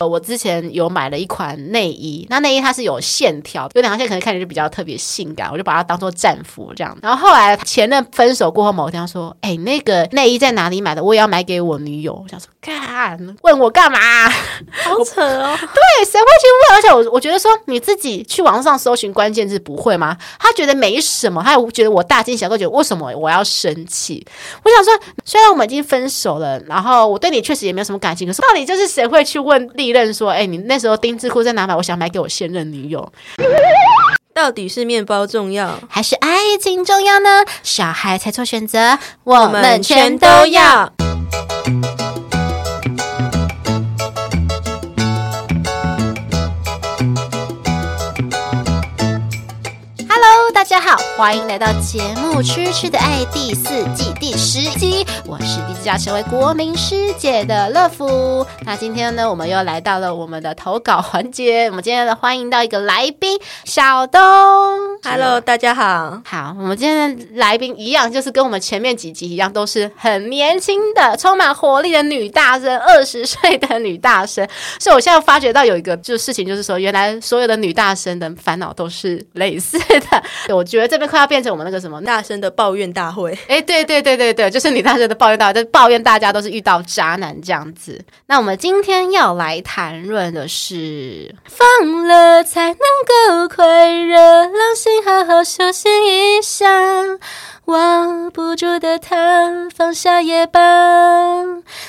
呃，我之前有买了一款内衣，那内衣它是有线条，有两条线可能看起来就比较特别性感，我就把它当做战服这样。然后后来前任分手过后，某天他说：“哎、欸，那个内衣在哪里买的？我也要买给我女友。”我想说，干，问我干嘛？好扯哦！对，谁会去问？而且我我觉得说你自己去网上搜寻关键字不会吗？他觉得没什么，他也觉得我大惊小怪，觉得为什么我要生气？我想说，虽然我们已经分手了，然后我对你确实也没有什么感情，可是到底就是谁会去问历任说，哎，你那时候丁字裤在哪买？我想买给我现任女友。到底是面包重要，还是爱情重要呢？小孩才做选择，我们全都要。大家好，欢迎来到节目《痴痴的爱》第四季第十集。我是立志要成为国民师姐的乐芙。那今天呢，我们又来到了我们的投稿环节。我们今天呢欢迎到一个来宾小东。Hello，大家好。好，我们今天的来宾一样，就是跟我们前面几集一样，都是很年轻的、充满活力的女大生，二十岁的女大生。所以我现在发觉到有一个就事情，就是说，原来所有的女大生的烦恼都是类似的。我觉得这边快要变成我们那个什么大声的抱怨大会，哎，对对对对对，就是你大声的抱怨大会，就抱怨大家都是遇到渣男这样子。那我们今天要来谈论的是，放了才能够快乐，让心好好休息一下。握不住的他，放下也罢。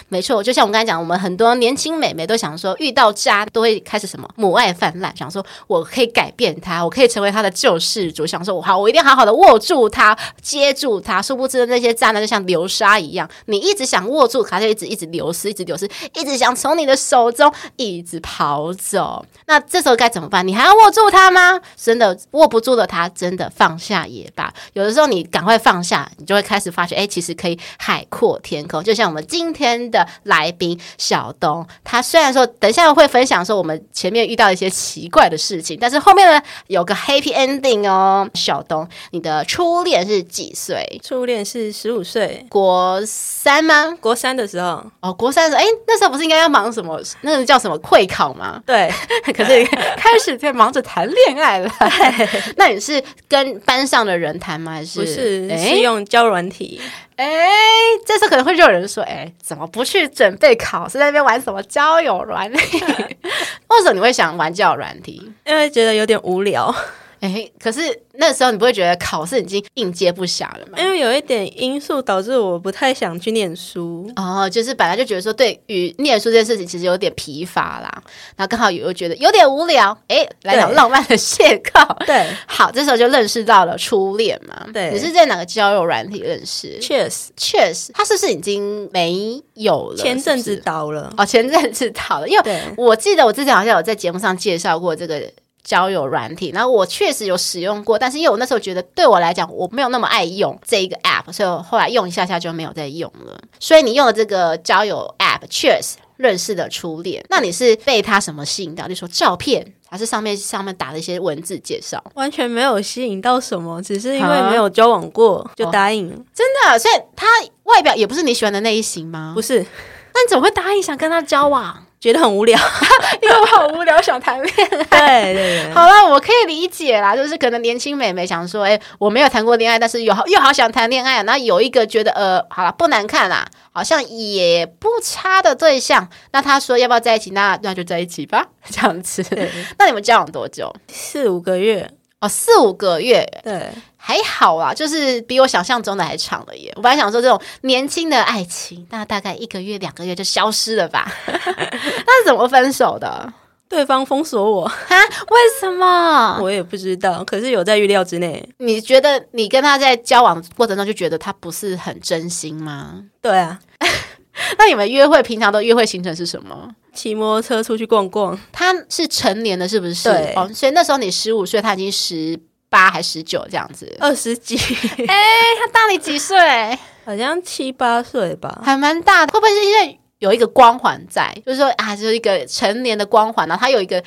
没错，就像我刚才讲，我们很多年轻美眉都想说，遇到渣都会开始什么母爱泛滥，想说我可以改变他，我可以成为他的救世主，想说我好，我一定好好的握住他，接住他。殊不知那些渣男就像流沙一样，你一直想握住他，就一直一直流失，一直流失，一直想从你的手中一直跑走。那这时候该怎么办？你还要握住他吗？真的握不住的他，真的放下也罢。有的时候你赶快。放下，你就会开始发觉，哎，其实可以海阔天空。就像我们今天的来宾小东，他虽然说等一下会分享说我们前面遇到一些奇怪的事情，但是后面呢有个 happy ending 哦。小东，你的初恋是几岁？初恋是十五岁，国三吗？国三的时候。哦，国三的时候，哎，那时候不是应该要忙什么？那个叫什么会考吗？对。可是开始在忙着谈恋爱了。那你是跟班上的人谈吗？还是？不是。是用交软体，哎，这时候可能会就有人说，哎，怎么不去准备考试，在那边玩什么交友软体？为什么你会想玩交友软体？因为觉得有点无聊。哎，可是那时候你不会觉得考试已经应接不暇了吗？因为有一点因素导致我不太想去念书哦，就是本来就觉得说对于念书这件事情其实有点疲乏啦，然后刚好又觉得有点无聊，哎，来点浪漫的邂逅。对，好，这时候就认识到了初恋嘛。对，你是在哪个交友软体认识？确实，确实，他是不是已经没有了？前阵子倒了哦，前阵子倒了，因为我记得我之前好像有在节目上介绍过这个。交友软体，然后我确实有使用过，但是因为我那时候觉得对我来讲我没有那么爱用这一个 app，所以我后来用一下下就没有再用了。所以你用了这个交友 app 确实认识的初恋，那你是被他什么吸引到？就说照片还是上面上面打的一些文字介绍？完全没有吸引到什么，只是因为没有交往过、啊、就答应了。真的？所以他外表也不是你喜欢的那一型吗？不是，那你怎么会答应想跟他交往？觉得很无聊，因为我好无聊，想谈恋爱。对对对，好了，我可以理解啦，就是可能年轻美眉想说，哎，我没有谈过恋爱，但是又好又好想谈恋爱，然后有一个觉得呃，好了，不难看啦，好像也不差的对象，那他说要不要在一起？那那就在一起吧，这样子。那你们交往多久？四五个月。哦，四五个月，对，还好啦，就是比我想象中的还长了耶。我本来想说这种年轻的爱情，那大概一个月、两个月就消失了吧？那是怎么分手的？对方封锁我啊？为什么？我也不知道，可是有在预料之内。你觉得你跟他在交往过程中就觉得他不是很真心吗？对啊。那你们约会平常的约会行程是什么？骑摩托车出去逛逛。他是成年的，是不是？对。哦，所以那时候你十五岁，他已经十八还十九这样子？二十几。哎，他大你几岁？好像七八岁吧，还蛮大的。会不会是因为有一个光环在？就是说啊，就是一个成年的光环，然后他有一个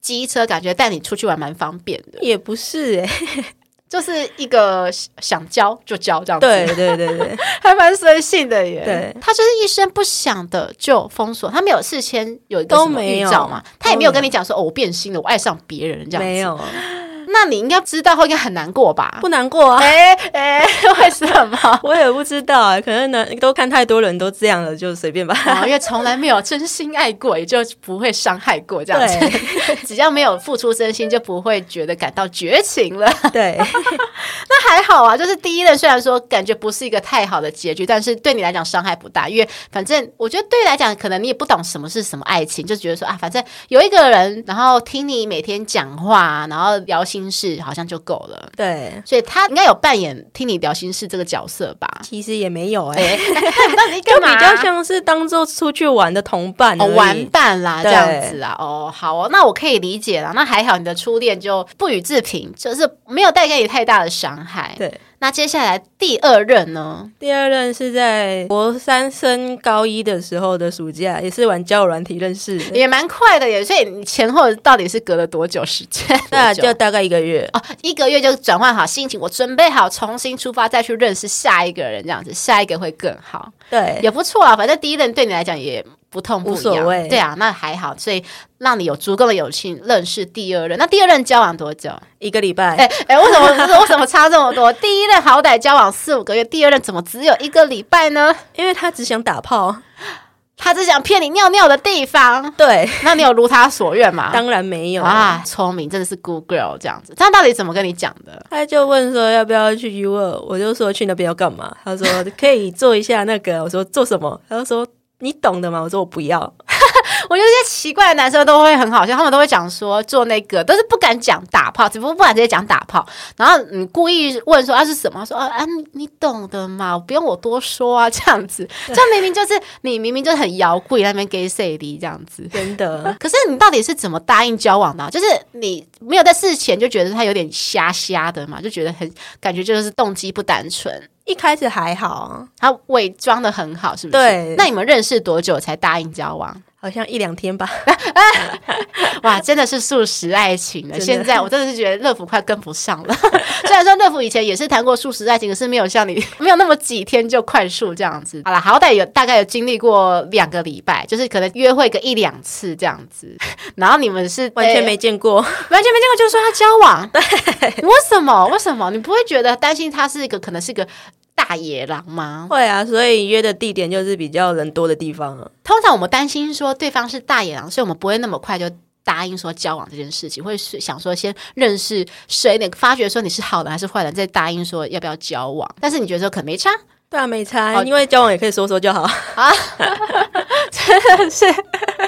机车，感觉带你出去玩蛮方便的。也不是哎、欸。就是一个想交就交这样子，对对对对，还蛮随性的耶。对，他就是一声不响的就封锁，他没有事先有一个预兆嘛，他也没有跟你讲说哦，我变心了，我爱上别人这样子，没有。那你应该知道后应该很难过吧？不难过啊？哎 哎、欸欸，为什么？我也不知道啊，可能呢都看太多人都这样了，就随便吧。因为从来没有真心爱过，也就不会伤害过这样子。对 只要没有付出真心，就不会觉得感到绝情了。对，那还好啊。就是第一任虽然说感觉不是一个太好的结局，但是对你来讲伤害不大，因为反正我觉得对你来讲，可能你也不懂什么是什么爱情，就觉得说啊，反正有一个人，然后听你每天讲话，然后聊心事，好像就。够了，对，所以他应该有扮演听你聊心事这个角色吧？其实也没有哎、就比较像是当做出去玩的同伴哦，玩伴啦这样子啊。哦，好哦，那我可以理解了。那还好，你的初恋就不予置评，就是没有带给你太大的伤害。对。那接下来第二任呢？第二任是在国三升高一的时候的暑假，也是玩交友软体认识的，也蛮快的耶。所以你前后到底是隔了多久时间？那就大概一个月哦，一个月就转换好心情，我准备好重新出发，再去认识下一个人，这样子，下一个会更好。对，也不错啊。反正第一任对你来讲也。不痛不痒，无所谓。对啊，那还好，所以让你有足够的友情认识第二任。那第二任交往多久？一个礼拜。哎哎，为什么为什么差这么多？第一任好歹交往四五个月，第二任怎么只有一个礼拜呢？因为他只想打炮，他只想骗你尿尿的地方。对，那你有如他所愿吗？当然没有啊，聪明，真的是 good girl 这样子。他到底怎么跟你讲的？他就问说要不要去 U 二我就说去那边要干嘛？他说 可以做一下那个，我说做什么？他就说。你懂的吗？我说我不要。我觉得这些奇怪的男生都会很好笑，他们都会讲说做那个，但是不敢讲打炮，只不过不敢直接讲打炮。然后你故意问说啊是什么？说啊啊你你懂的嘛，不用我多说啊，这样子。这明明就是你明明就是很摇滚那边给谁的这样子，真的。可是你到底是怎么答应交往的？就是你没有在事前就觉得他有点瞎瞎的嘛，就觉得很感觉就是动机不单纯。一开始还好，他伪装的很好，是不是？对。那你们认识多久才答应交往？好像一两天吧。哇，真的是素食爱情了。现在我真的是觉得乐福快跟不上了。虽然说乐福以前也是谈过素食爱情，可是没有像你 没有那么几天就快速这样子。好了，好歹有大概有经历过两个礼拜，就是可能约会个一两次这样子。然后你们是完全没见过，完全没见过，就说他交往。对，为什么？为什么？你不会觉得担心他是一个可能是一个？大野狼吗？会啊，所以约的地点就是比较人多的地方啊。通常我们担心说对方是大野狼，所以我们不会那么快就答应说交往这件事情，会是想说先认识谁，那个发觉说你是好人还是坏人，再答应说要不要交往。但是你觉得说可能没差？对啊，没差，哦，因为交往也可以说说就好啊。真的是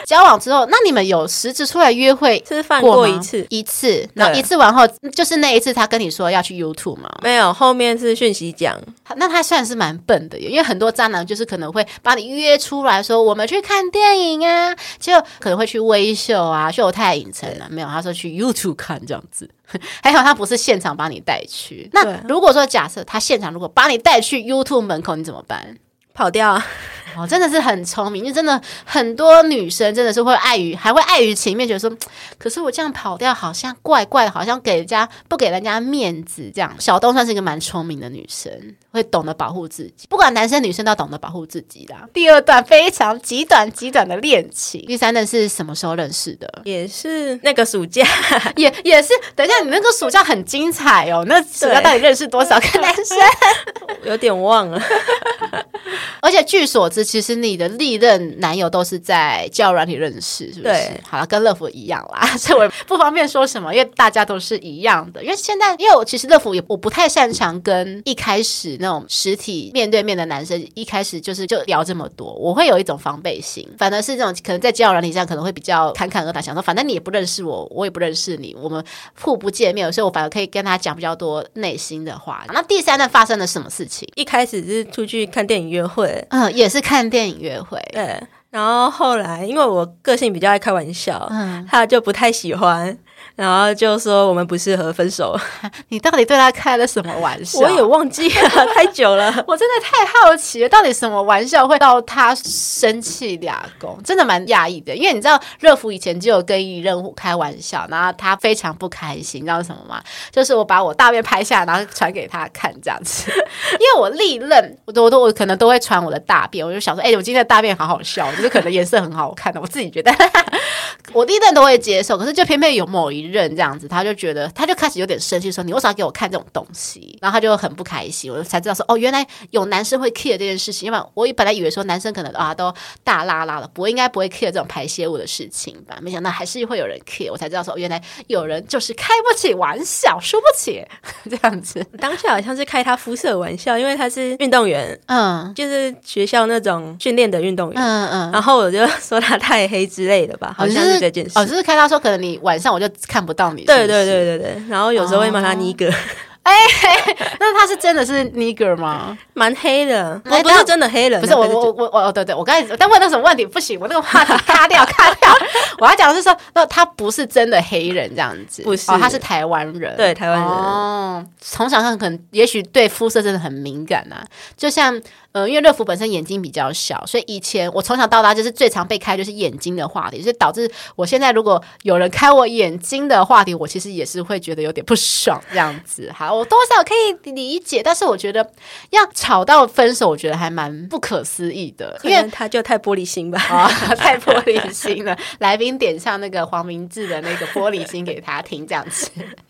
交往之后，那你们有实质出来约会吃饭过一次，一次，然后一次完后就是那一次，他跟你说要去 YouTube 吗？没有，后面是讯息讲。那他算是蛮笨的，因为很多渣男就是可能会把你约出来说我们去看电影啊，就可能会去微秀啊、秀泰影城啊，没有，他说去 YouTube 看这样子。还好他不是现场把你带去。那如果说假设他现场如果把你带去 YouTube 门口，你怎么办？跑掉啊！哦，真的是很聪明，就真的很多女生真的是会碍于，还会碍于情面，觉得说，可是我这样跑掉好像怪怪的，好像给人家不给人家面子这样。小东算是一个蛮聪明的女生，会懂得保护自己，不管男生女生都要懂得保护自己啦。第二段非常极短极短的恋情，第三段是什么时候认识的？也是那个暑假，也也是。等一下，你那个暑假很精彩哦，那暑假到底认识多少个男生？有点忘了。而且据所知，其实你的历任男友都是在交友软体认识，是不是？好了，跟乐福一样啦，所以我不方便说什么，因为大家都是一样的。因为现在，因为我其实乐福也我不太擅长跟一开始那种实体面对面的男生一开始就是就聊这么多，我会有一种防备心。反而是这种可能在交友软体上可能会比较侃侃而谈，想说反正你也不认识我，我也不认识你，我们互不见面，所以我反而可以跟他讲比较多内心的话。那第三段发生了什么事情？一开始是出去看电影约会。嗯，也是看电影约会。对，然后后来因为我个性比较爱开玩笑，嗯，他就不太喜欢。然后就说我们不适合分手。你到底对他开了什么玩笑？我也忘记了，太久了。我真的太好奇了，到底什么玩笑会到他生气俩公？真的蛮讶异的。因为你知道，乐福以前就有跟一任务开玩笑，然后他非常不开心，你知道什么吗？就是我把我大便拍下来，然后传给他看这样子。因为我历任，我都我都我可能都会传我的大便，我就想说，哎、欸，我今天的大便好好笑，就是可能颜色很好看的，我自己觉得我历任都会接受。可是就偏偏有某一任这样子，他就觉得，他就开始有点生气，说你为啥给我看这种东西？然后他就很不开心，我就才知道说，哦，原来有男生会 care 这件事情。因为我本来以为说男生可能啊都大拉拉了，不会应该不会 care 这种排泄物的事情吧？没想到还是会有人 care，我才知道说，原来有人就是开不起玩笑，输不起这样子。当下好像是开他肤色玩笑，因为他是运动员，嗯，就是学校那种训练的运动员，嗯嗯。然后我就说他太黑之类的吧，好像是这件事。哦，就是开他说可能你晚上我就看不到你。对对对对对，然后有时候会骂他尼格，哎，那他是真的是尼格吗？蛮黑的，我不是真的黑人，不是我我我我哦对对，我刚才但问到什么问题不行，我那个话题卡掉卡掉，我要讲的是说，那他不是真的黑人这样子，不是，他是台湾人，对台湾人，哦，从小上可能也许对肤色真的很敏感呐，就像。呃，因为乐福本身眼睛比较小，所以以前我从小到大就是最常被开就是眼睛的话题，所以导致我现在如果有人开我眼睛的话题，我其实也是会觉得有点不爽这样子。好，我多少可以理解，但是我觉得要吵到分手，我觉得还蛮不可思议的，因为他就太玻璃心吧，啊、哦，太玻璃心了。来宾点上那个黄明志的那个玻璃心给他听，这样子。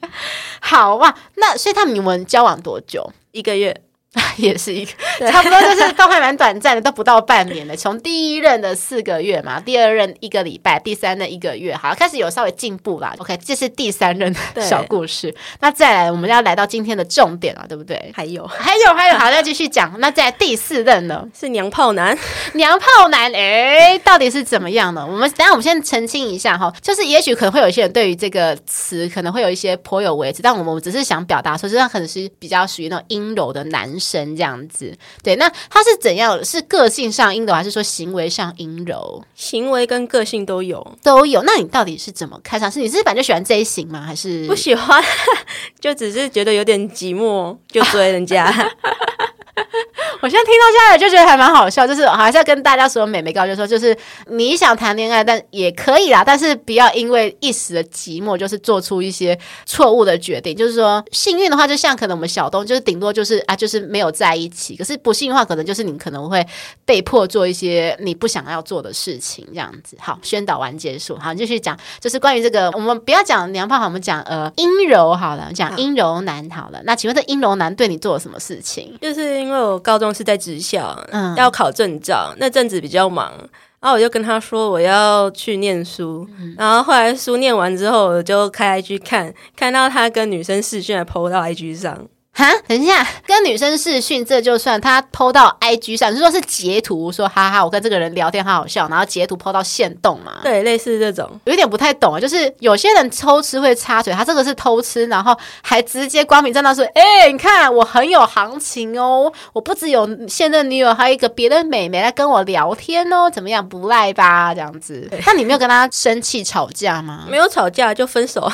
好哇，那所以他们你们交往多久？一个月。也是一个，差不多就是都还蛮短暂的，都不到半年的。从第一任的四个月嘛，第二任一个礼拜，第三任一个月，好，开始有稍微进步啦。OK，这是第三任的小故事。那再来，我们要来到今天的重点了，对不对？还有，还有，还有，好，要继续讲。那在第四任呢？是娘炮男，娘炮男，哎，到底是怎么样呢？我们等下我们先澄清一下哈，就是也许可能会有一些人对于这个词可能会有一些颇有微词，但我们只是想表达说，实际上可能是比较属于那种阴柔的男生这样子。对，那他是怎样？是个性上阴柔，还是说行为上阴柔？行为跟个性都有，都有。那你到底是怎么看上？是你是反正喜欢这一型吗？还是不喜欢？就只是觉得有点寂寞，就追人家。我现在听到下来就觉得还蛮好笑，就是还是要跟大家说，美眉告就说，就是你想谈恋爱，但也可以啦，但是不要因为一时的寂寞，就是做出一些错误的决定。就是说，幸运的话，就像可能我们小东，就是顶多就是啊，就是没有在一起；可是不幸的话，可能就是你可能会被迫做一些你不想要做的事情，这样子。好，宣导完结束，好，继续讲，就是关于这个，我们不要讲娘炮，好，我们讲呃阴柔好了，讲阴柔男好了。好，那请问这阴柔男对你做了什么事情？就是因为我高中。是在职校，嗯，要考证照，那阵子比较忙，然后我就跟他说我要去念书，嗯、然后后来书念完之后，我就开 IG 看，看到他跟女生试训还 PO 到 IG 上。哈，等一下，跟女生视讯，这就算他 PO 到 IG 上，就是说是截图，说哈哈，我跟这个人聊天好好笑，然后截图 PO 到线动嘛？对，类似这种，有点不太懂啊。就是有些人偷吃会插嘴，他这个是偷吃，然后还直接光明正大说：“哎、欸，你看我很有行情哦，我不只有现任女友，还有一个别的美眉来跟我聊天哦，怎么样，不赖吧？这样子。那你没有跟他生气吵架吗？没有吵架，就分手。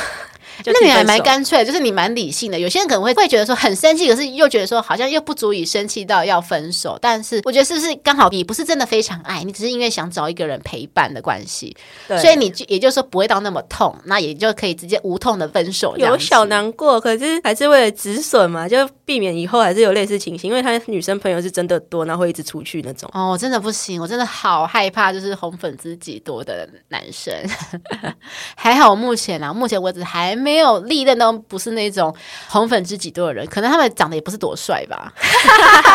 那你还蛮干脆，就是你蛮理性的。有些人可能会会觉得说很生气，可是又觉得说好像又不足以生气到要分手。但是我觉得是不是刚好你不是真的非常爱你，只是因为想找一个人陪伴的关系，所以你就也就是说不会到那么痛，那也就可以直接无痛的分手。有小难过，可是还是为了止损嘛，就避免以后还是有类似情形。因为他女生朋友是真的多，然后会一直出去那种。哦，我真的不行，我真的好害怕，就是红粉知己多的男生。还好目前啊，目前为止还没有历任。都不是那种红粉知己多的人，可能他们长得也不是多帅吧。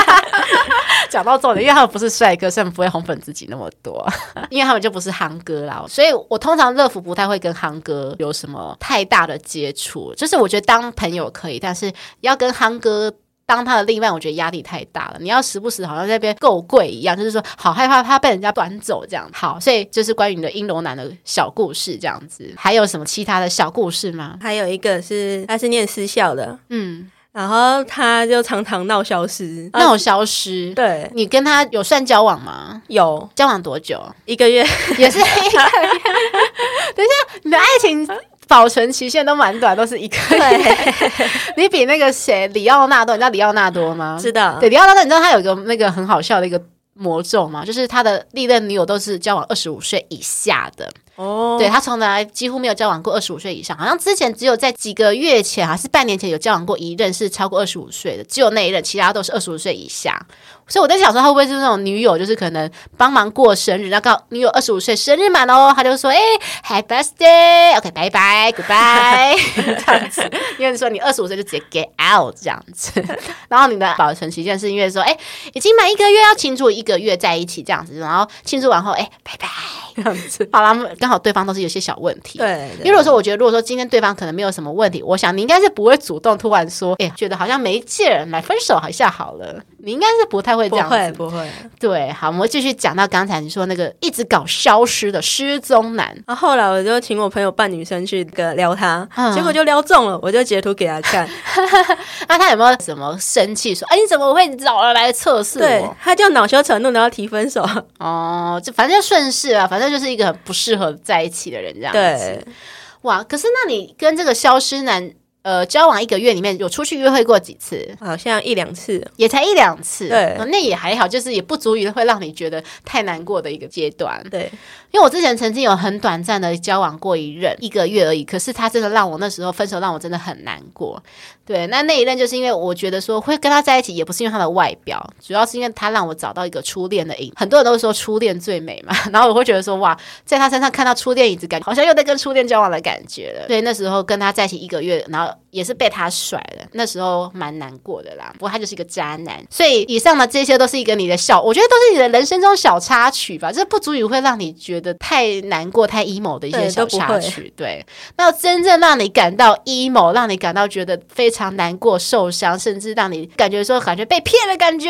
讲到重点，因为他们不是帅哥，所以不会红粉知己那么多，因为他们就不是憨哥啦。所以我通常乐福不太会跟憨哥有什么太大的接触，就是我觉得当朋友可以，但是要跟憨哥。当他的另一半，我觉得压力太大了。你要时不时好像在那边够贵一样，就是说好害怕他被人家端走这样。好，所以就是关于你的阴柔男的小故事这样子。还有什么其他的小故事吗？还有一个是他是念私校的，嗯，然后他就常常闹消失，闹消失。对，你跟他有算交往吗？有，交往多久？一个月，也是一个月。等一下，你的爱情保存期限都蛮短，都是一个月。你比那个谁，里奥纳多，你知道里奥纳多吗？知道。对，里奥纳多，你知道他有一个那个很好笑的一个魔咒吗？就是他的历任女友都是交往二十五岁以下的。哦，对，他从来几乎没有交往过二十五岁以上，好像之前只有在几个月前还是半年前有交往过一任是超过二十五岁的，只有那一任，其他都是二十五岁以下。所以我在想说，他会不会是那种女友，就是可能帮忙过生日，然后刚好女友二十五岁生日满哦，他就说，哎，Happy Birthday，OK，拜拜，Goodbye，这样子。因为说你二十五岁就直接 Get out 这样子，然后你的保存期限是因为说，哎，已经满一个月要庆祝一个月在一起这样子，然后庆祝完后，哎，拜拜这样子。好了，刚好对方都是有些小问题。对，对，因为如果说我觉得，如果说今天对方可能没有什么问题，我想你应该是不会主动突然说，哎，觉得好像没劲，来分手一下好了。你应该是不太会这样子，不会不会。对，好，我们继续讲到刚才你说那个一直搞消失的失踪男。然后后来我就请我朋友扮女生去跟撩他，嗯、结果就撩中了，我就截图给他看。那他有没有什么生气说？哎，你怎么会找了来测试我？对，他就恼羞成怒，然后提分手。哦，就反正就顺势啊，反正就是一个很不适合在一起的人这样子。对，哇，可是那你跟这个消失男？呃，交往一个月里面有出去约会过几次？好像一两次，也才一两次。对，那也还好，就是也不足以会让你觉得太难过的一个阶段。对，因为我之前曾经有很短暂的交往过一任，一个月而已，可是他真的让我那时候分手，让我真的很难过。对，那那一任就是因为我觉得说会跟他在一起，也不是因为他的外表，主要是因为他让我找到一个初恋的影。很多人都说初恋最美嘛，然后我会觉得说哇，在他身上看到初恋影子，感觉好像又在跟初恋交往的感觉了。对，那时候跟他在一起一个月，然后也是被他甩了，那时候蛮难过的啦。不过他就是一个渣男，所以以上的这些都是一个你的小，我觉得都是你的人生中小插曲吧，这不足以会让你觉得太难过、太 emo 的一些小插曲。对，对，那真正让你感到 emo，让你感到觉得非常。常难过、受伤，甚至让你感觉说感觉被骗的感觉。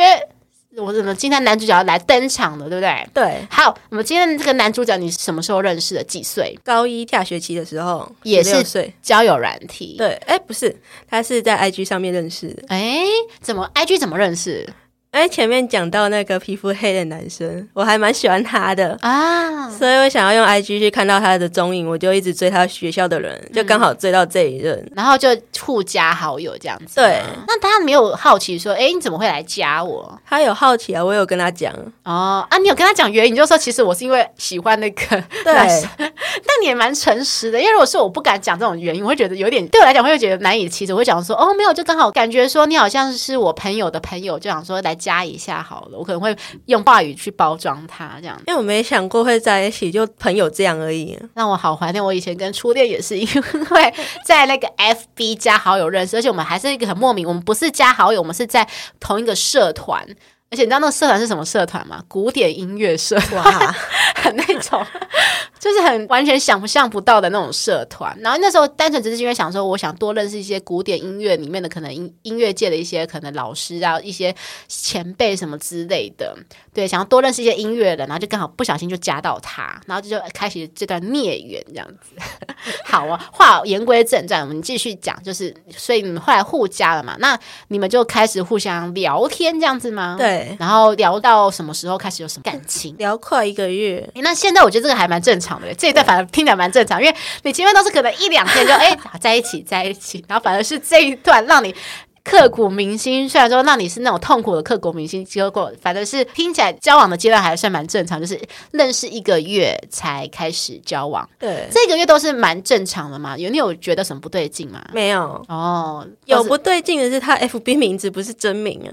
我怎么今天男主角要来登场了，对不对？对。好，我们今天这个男主角，你什么时候认识的？几岁？高一下学期的时候，也是交友软体。对，哎，不是，他是在 IG 上面认识的。哎，怎么 IG 怎么认识？哎，前面讲到那个皮肤黑的男生，我还蛮喜欢他的啊，所以我想要用 IG 去看到他的踪影，我就一直追他学校的人，就刚好追到这一任，嗯、然后就互加好友这样子。对，那他没有好奇说，哎，你怎么会来加我？他有好奇啊，我有跟他讲哦啊，你有跟他讲原因，你就说其实我是因为喜欢那个 男生，对但你也蛮诚实的，因为如果是我不敢讲这种原因，我会觉得有点对我来讲会觉得难以启齿，我会讲说哦没有，就刚好感觉说你好像是我朋友的朋友，就想说来。加一下好了，我可能会用话语去包装它，这样，因为我没想过会在一起，就朋友这样而已。让我好怀念我以前跟初恋也是，因为 在那个 FB 加好友认识，而且我们还是一个很莫名，我们不是加好友，我们是在同一个社团。而且你知道那个社团是什么社团吗？古典音乐社，哇，很那种就是很完全想象不到的那种社团。然后那时候单纯只是因为想说，我想多认识一些古典音乐里面的可能音音乐界的一些可能老师啊，一些前辈什么之类的。对，想要多认识一些音乐人，然后就刚好不小心就加到他，然后就就开始这段孽缘这样子。好啊，话言归正传，我们继续讲，就是所以你们后来互加了嘛？那你们就开始互相聊天这样子吗？对。然后聊到什么时候开始有什么感情？聊快一个月。那现在我觉得这个还蛮正常的，这一段反而听起来蛮正常，因为你前面都是可能一两天就哎在一起在一起，然后反而是这一段让你刻骨铭心。虽然说那你是那种痛苦的刻骨铭心，结果反正是听起来交往的阶段还算蛮正常，就是认识一个月才开始交往。对，这个月都是蛮正常的嘛。有你有觉得什么不对劲吗？没有哦，有不对劲的是他 FB 名字不是真名啊。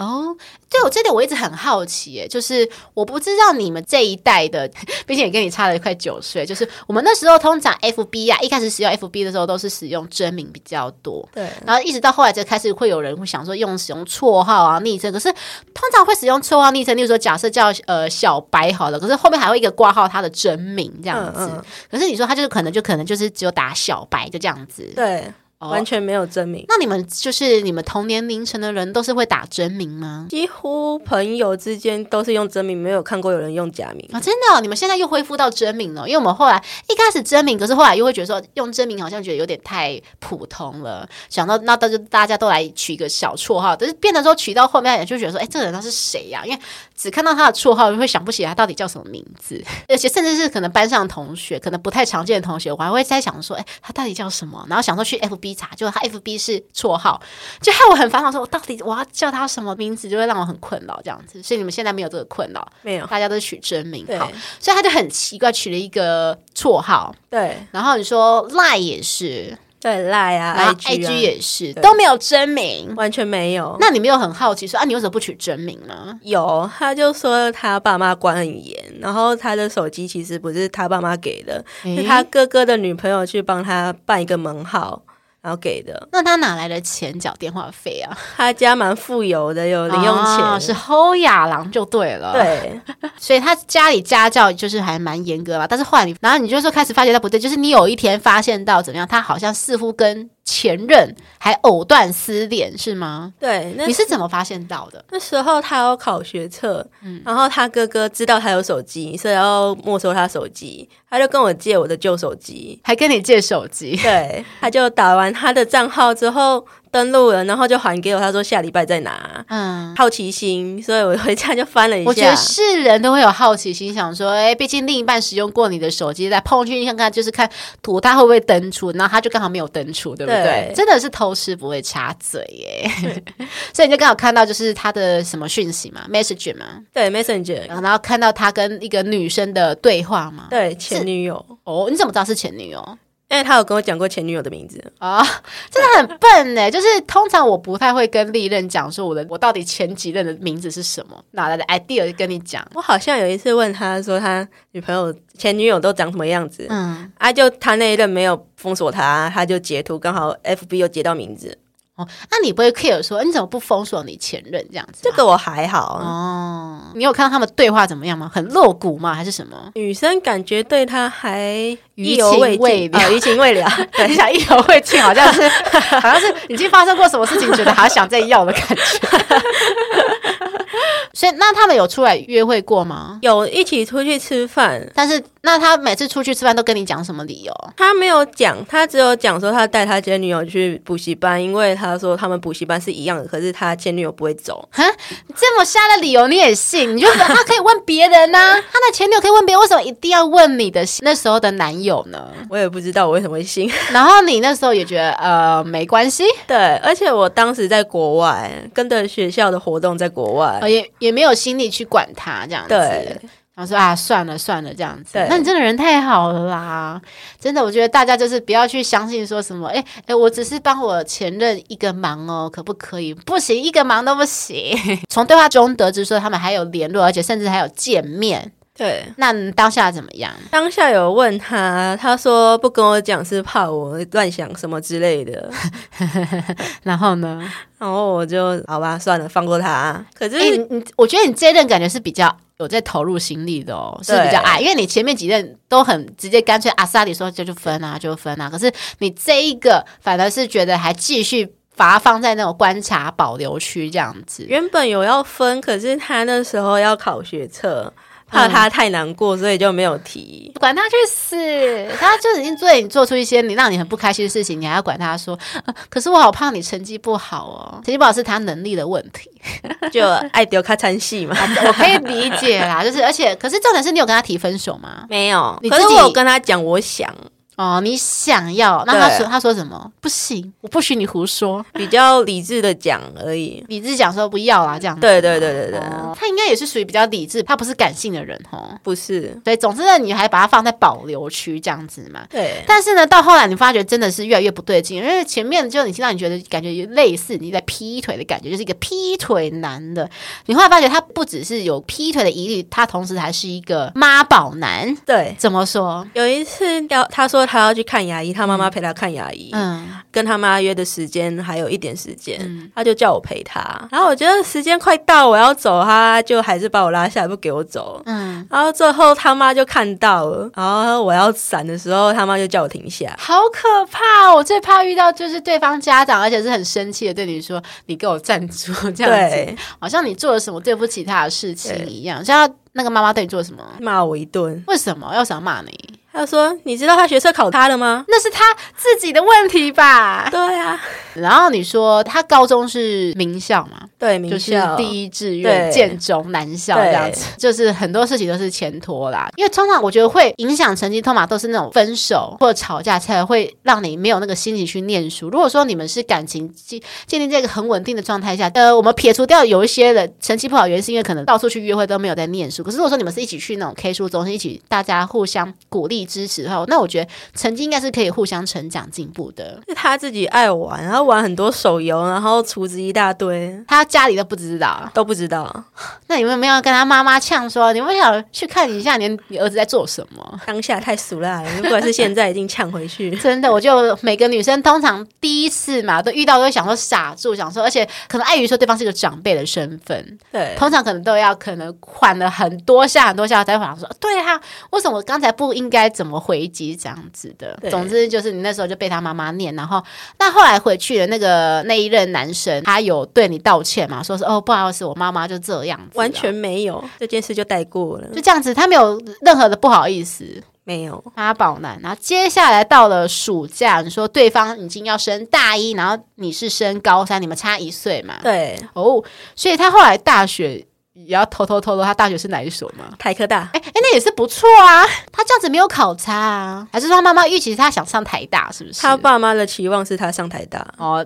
哦，对，我这点我一直很好奇，耶，就是我不知道你们这一代的，毕竟也跟你差了快九岁，就是我们那时候通常 FB 啊，一开始使用 FB 的时候都是使用真名比较多，对，然后一直到后来就开始会有人会想说用使用绰号啊、昵称，可是通常会使用绰号、昵称，例如说假设叫呃小白好了，可是后面还会一个挂号他的真名这样子，嗯嗯，可是你说他就是可能就可能就是只有打小白就这样子，对。完全没有真名。那你们就是你们同年龄层的人都是会打真名吗？几乎朋友之间都是用真名，没有看过有人用假名啊！真的哦，你们现在又恢复到真名了？因为我们后来一开始真名，可是后来又会觉得说用真名好像觉得有点太普通了，想到那大就大家都来取一个小绰号，但是变得说取到后面也就觉得说，哎，这个人他是谁呀？因为只看到他的绰号，就会想不起来他到底叫什么名字，而且甚至是可能班上同学，可能不太常见的同学，我还会在想说，哎，他到底叫什么？然后想说去 FB 查，就他 FB 是绰号，就害我很烦恼，说我到底我要叫他什么名字，就会让我很困扰这样子。所以你们现在没有这个困扰，没有，大家都取真名，好，所以他就很奇怪，取了一个绰号，对。然后你说赖也是。对赖啊，然后 IG 也是都没有真名，完全没有。那你没有很好奇说啊，你为什么不取真名呢？有，他就说他爸妈管很严，然后他的手机其实不是他爸妈给的，欸、是他哥哥的女朋友去帮他办一个门号。然后给的，那他哪来的钱缴电话费啊？他家蛮富有的，有零用钱，哦、是侯亚郎就对了。对，所以他家里家教就是还蛮严格吧。但是后来你，然后你就说开始发觉他不对，就是你有一天发现到怎么样，他好像似乎跟。前任还藕断丝连是吗？对，你是怎么发现到的？那时候他要考学测，嗯，然后他哥哥知道他有手机，所以要没收他手机，他就跟我借我的旧手机，还跟你借手机。对，他就打完他的账号之后。登录了，然后就还给我。他说下礼拜再拿。嗯，好奇心，所以我回家就翻了一下。我觉得是人都会有好奇心，想说，哎，毕竟另一半使用过你的手机，再碰进去看看，就是看图他会不会登出，然后他就刚好没有登出，对不对？对，真的是偷吃不会插嘴耶。所以你就刚好看到就是他的什么讯息嘛，Messenger 嘛，对，Messenger，然后看到他跟一个女生的对话嘛，对，前女友。哦，你怎么知道是前女友？因为他有跟我讲过前女友的名字啊，真的很笨呢。就是通常我不太会跟历任讲说我的我到底前几任的名字是什么，哪来的 idea 跟你讲？我好像有一次问他说他女朋友前女友都长什么样子，嗯，啊，就他那一任没有封锁他，他就截图，刚好 FB 又截到名字。哦，那你不会 care 说你怎么不封锁你前任这样子？这个我还好哦。你有看到他们对话怎么样吗？很露骨吗？还是什么？女生感觉对他还余情未了，余情未了。等一下，意犹未尽，好像是 好像是已经发生过什么事情，觉得还想再要的感觉。所以，那他们有出来约会过吗？有一起出去吃饭，但是那他每次出去吃饭都跟你讲什么理由？他没有讲，他只有讲说他带他前女友去补习班，因为他说他们补习班是一样的，可是他前女友不会走。哈，这么瞎的理由你也信？你就说他可以问别人呐、啊？他的前女友可以问别人，为什么一定要问你的那时候的男友呢？我也不知道我为什么会信。然后你那时候也觉得呃没关系，对，而且我当时在国外，跟着学校的活动在国外，哦、也也没有心力去管他这样子。对。然后说啊，算了算了，这样子。对那你真的人太好了啦！真的，我觉得大家就是不要去相信说什么，哎哎，我只是帮我前任一个忙哦，可不可以？不行，一个忙都不行。从对话中得知说他们还有联络，而且甚至还有见面。对，那你当下怎么样？当下有问他，他说不跟我讲是怕我乱想什么之类的。然后呢？然后我就好吧，算了，放过他。可是你，你我觉得你这一任感觉是比较有在投入心力的哦，是比较矮，因为你前面几任都很直接干脆，阿萨里说就就分啊，就分啊。可是你这一个反而是觉得还继续把它放在那种观察保留区这样子。原本有要分，可是他那时候要考学测。怕他太难过，所以就没有提。管他去死！他就已经对你做出一些你让你很不开心的事情，你还要管他说？呃、可是我好怕你成绩不好哦，成绩不好是他能力的问题，就爱丢开餐戏嘛。我可以理解啦，就是而且，可是重点是你有跟他提分手吗？没有。你可是我有跟他讲，我想。哦，你想要？那他说他说什么？不行，我不许你胡说，比较理智的讲而已。理智讲说不要啦，这样。对对对对对，他应该也是属于比较理智，他不是感性的人哦。不是。对，总之呢，你还把他放在保留区这样子嘛。对。但是呢，到后来你发觉真的是越来越不对劲，因为前面就你听到你觉得感觉类似你在劈腿的感觉，就是一个劈腿男的。你后来发觉他不只是有劈腿的疑虑，他同时还是一个妈宝男。对。怎么说？有一次聊他说。他要去看牙医，他妈妈陪他看牙医，嗯，跟他妈约的时间还有一点时间，嗯，他就叫我陪他。然后我觉得时间快到，我要走，他就还是把我拉下来不给我走，嗯。然后最后他妈就看到了，然后我要闪的时候，他妈就叫我停下。好可怕哦！我最怕遇到就是对方家长，而且是很生气的对你说：“你给我站住！”这样子，好像你做了什么对不起他的事情一样。像那个妈妈对你做什么？骂我一顿。为什么？要想骂你？他说：“你知道他学测考他了吗？那是他自己的问题吧？”对啊。然后你说他高中是名校嘛？对，名校就是第一志愿建中南校这样子，就是很多事情都是前拖啦。因为通常我觉得会影响成绩，通常都是那种分手或者吵架才会让你没有那个心情去念书。如果说你们是感情建建立在一个很稳定的状态下，呃，我们撇除掉有一些人成绩不好，原因是因为可能到处去约会都没有在念书。可是如果说你们是一起去那种 K 书中心，一起大家互相鼓励。支持的话，那我觉得成绩应该是可以互相成长进步的。是他自己爱玩，然后玩很多手游，然后厨子一大堆，他家里都不知道，都不知道。那你们有没有跟他妈妈呛说，你们想去看一下你你儿子在做什么？当下太俗辣了，如果是现在，已经呛回去。真的，我就每个女生通常第一次嘛，都遇到都会想说傻住，想说，而且可能碍于说对方是个长辈的身份，对，通常可能都要可能缓了很多下很多下才会想说，对啊，为什么我刚才不应该？怎么回击这样子的？总之就是你那时候就被他妈妈念，然后那后来回去的那个那一任男生，他有对你道歉吗？说是哦，不好意思，我妈妈就这样子，完全没有这件事就带过了，就这样子，他没有任何的不好意思，没有妈宝男。然后接下来到了暑假，你说对方已经要升大一，然后你是升高三，你们差一岁嘛？对哦，所以他后来大学。也要偷偷偷偷，他大学是哪一所吗？台科大。哎哎，那也是不错啊。他这样子没有考差啊，还是说他妈妈预期他想上台大，是不是？他爸妈的期望是他上台大哦。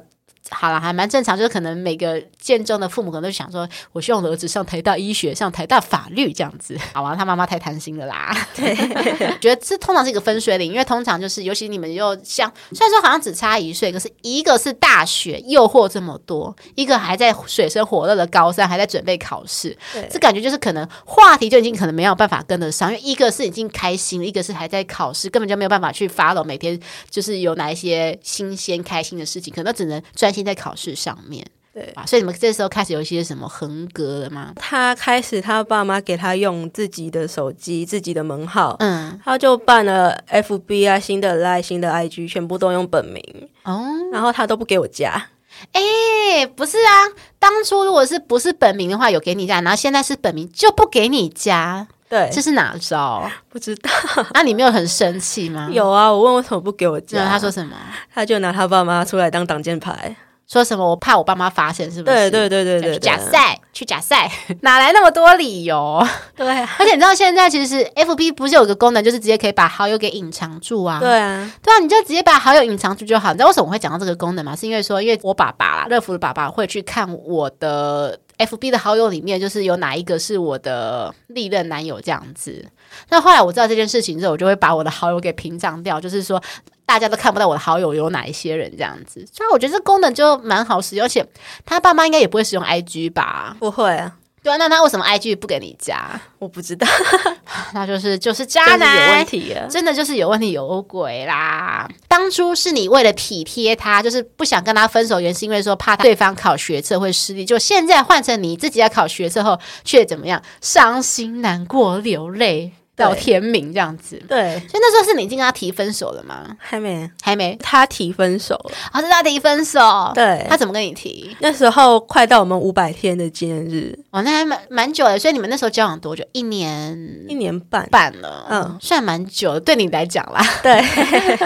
好了，还蛮正常，就是可能每个建中的父母可能都想说，我希望我的儿子上台大医学，上台大法律这样子。好啊，他妈妈太贪心了啦。对，觉得这通常是一个分水岭，因为通常就是，尤其你们又像，虽然说好像只差一岁，可是一个是大学诱惑这么多，一个还在水深火热的高三，还在准备考试，对这感觉就是可能话题就已经可能没有办法跟得上，因为一个是已经开心了，一个是还在考试，根本就没有办法去 follow 每天就是有哪一些新鲜开心的事情，可能只能专心在考试上面，对啊，所以你们这时候开始有一些什么横格了吗？他开始他爸妈给他用自己的手机、自己的门号，嗯，他就办了 FB 啊，新的 Line、新的 IG，全部都用本名哦，然后他都不给我加。哎、欸，不是啊，当初如果是不是本名的话，有给你加，然后现在是本名就不给你加，对，这是哪招？不知道。那、啊、你没有很生气吗？有啊，我问为什么不给我加，他说什么？他就拿他爸妈出来当挡箭牌。说什么？我怕我爸妈发现，是不是？对对对对对，假赛去假赛，哪来那么多理由？对啊，而且你知道现在其实 FB 不是有个功能，就是直接可以把好友给隐藏住啊？对啊，对啊，你就直接把好友隐藏住就好。你知道为什么我会讲到这个功能吗？是因为说，因为我爸爸啦，乐福的爸爸会去看我的 FB 的好友里面，就是有哪一个是我的历任男友这样子。那后来我知道这件事情之后，我就会把我的好友给屏障掉，就是说。大家都看不到我的好友有哪一些人这样子，所以我觉得这功能就蛮好使，而且他爸妈应该也不会使用 IG 吧？不会。对啊，那他为什么 IG 不给你加？我不知道，那就是就是渣男有问题啊，真的就是有问题有鬼啦。当初是你为了体贴他，就是不想跟他分手，原因是因为说怕他对方考学测会失利，就现在换成你自己要考学测后却怎么样，伤心难过流泪。到天明这样子，对，所以那时候是你已经跟他提分手了吗？还没，还没，他提分手了，哦，是他提分手，对，他怎么跟你提？那时候快到我们五百天的纪念日，哦，那还蛮蛮久的，所以你们那时候交往多久？一年，一年半。半了，嗯，算蛮久的，对你来讲啦，对。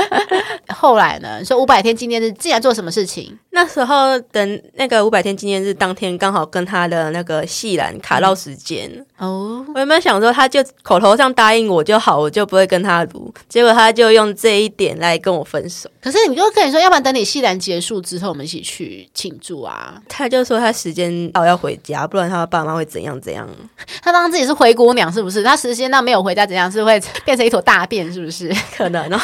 后来呢？你说五百天纪念日，竟然做什么事情？那时候等那个五百天纪念日当天，刚好跟他的那个戏兰卡到时间哦。我原本想说，他就口头上答应我就好，我就不会跟他撸。结果他就用这一点来跟我分手。可是你就跟你说，要不然等你戏兰结束之后，我们一起去庆祝啊？他就说他时间到要回家，不然他爸妈会怎样怎样。他当自己是灰姑娘是不是？他时间到没有回家怎样？是会变成一坨大便是不是？可能哦。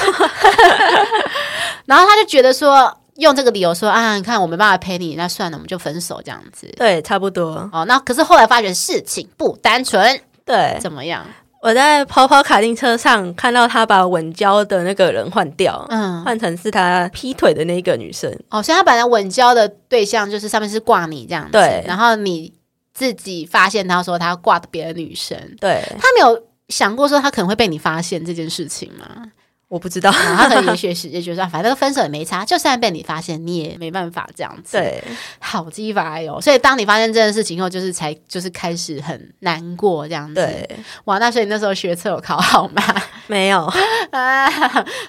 然后他就觉得说，用这个理由说啊，你看我没办法陪你，那算了，我们就分手这样子。对，差不多。哦，那可是后来发觉事情不单纯。对，怎么样？我在跑跑卡丁车上看到他把稳交的那个人换掉，嗯，换成是他劈腿的那个女生。哦，所以他本来稳交的对象就是上面是挂你这样子，对。然后你自己发现他说他挂的别的女生，对。他没有想过说他可能会被你发现这件事情吗？我不知道，他可能也许是也觉得，反正分手也没差，就算被你发现，你也没办法这样子。对，好鸡巴哟！所以当你发现这件事情后，就是才就是开始很难过这样子。对，哇，那所以你那时候学测有考好吗？没有 啊。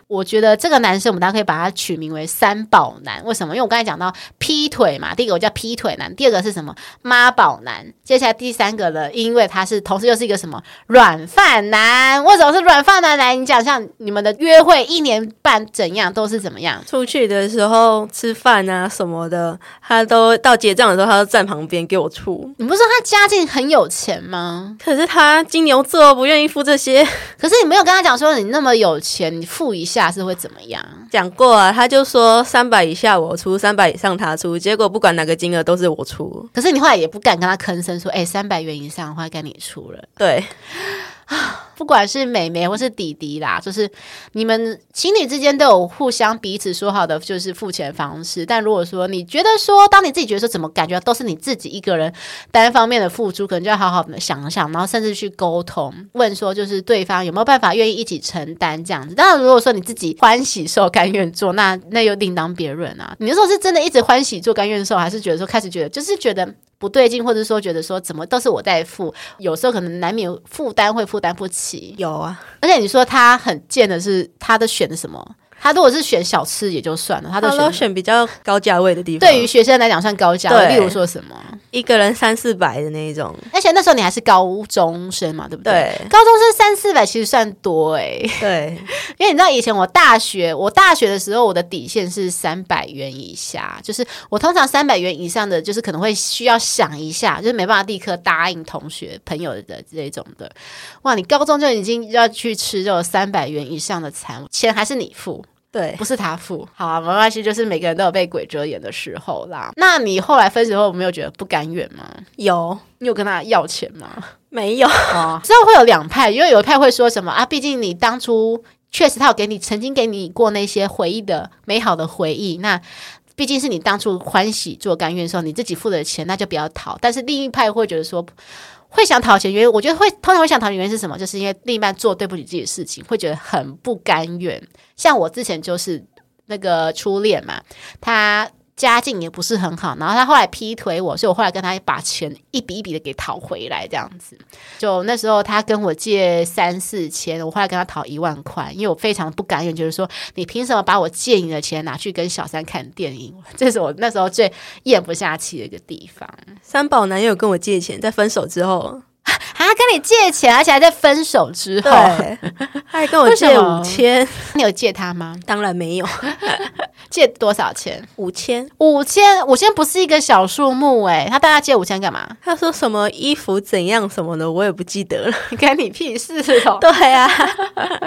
我觉得这个男生，我们大家可以把他取名为三宝男。为什么？因为我刚才讲到劈腿嘛，第一个我叫劈腿男，第二个是什么？妈宝男。接下来第三个呢？因为他是同时又是一个什么软饭男？为什么是软饭男？来，你讲像你们的约。约会一年半怎样都是怎么样？出去的时候吃饭啊什么的，他都到结账的时候，他都站旁边给我出。你不是说他家境很有钱吗？可是他金牛座不愿意付这些。可是你没有跟他讲说你那么有钱，你付一下是会怎么样？讲过啊，他就说三百以下我出，三百以上他出。结果不管哪个金额都是我出。可是你后来也不敢跟他吭声说，哎、欸，三百元以上的话该你出了。对。啊，不管是妹妹或是弟弟啦，就是你们情侣之间都有互相彼此说好的，就是付钱方式。但如果说你觉得说，当你自己觉得说怎么感觉都是你自己一个人单方面的付出，可能就要好好的想想，然后甚至去沟通，问说就是对方有没有办法愿意一起承担这样子。当然，如果说你自己欢喜受、甘愿做，那那又另当别论啊。你那时候是真的一直欢喜做、甘愿受，还是觉得说开始觉得就是觉得。不对劲，或者说觉得说怎么都是我在付，有时候可能难免负担会负担不起。有啊，而且你说他很贱的是，他的选的什么？他如果是选小吃也就算了，他都选，选比较高价位的地方。对于学生来讲算高价位，例如说什么一个人三四百的那一种。而且那时候你还是高中生嘛，对不对？对，高中生三四百其实算多哎、欸。对，因为你知道以前我大学，我大学的时候我的底线是三百元以下，就是我通常三百元以上的，就是可能会需要想一下，就是没办法立刻答应同学朋友的这种的。哇，你高中就已经要去吃这种三百元以上的餐，钱还是你付？对，不是他付，好啊，没关系，就是每个人都有被鬼遮眼的时候啦。那你后来分手后，没有觉得不甘愿吗？有，你有跟他要钱吗？没有啊。之后会有两派，因为有一派会说什么啊？毕竟你当初确实他有给你，曾经给你过那些回忆的美好的回忆。那毕竟是你当初欢喜做甘愿的时候，你自己付的钱，那就不要讨。但是另一派会觉得说。会想讨钱，因为我觉得会通常会想讨钱原因是什么？就是因为另一半做对不起自己的事情，会觉得很不甘愿。像我之前就是那个初恋嘛，他。家境也不是很好，然后他后来劈腿我，所以我后来跟他把钱一笔一笔的给讨回来，这样子。就那时候他跟我借三四千，我后来跟他讨一万块，因为我非常不甘愿，就是说你凭什么把我借你的钱拿去跟小三看电影？这是我那时候最咽不下去的一个地方。三宝男友跟我借钱，在分手之后。还跟你借钱，而且还在分手之后，他还跟我借五千，你有借他吗？当然没有，借多少钱？五千，五千，五千不是一个小数目哎。他大家借五千干嘛？他说什么衣服怎样什么的，我也不记得了，关你屁事哦。对啊，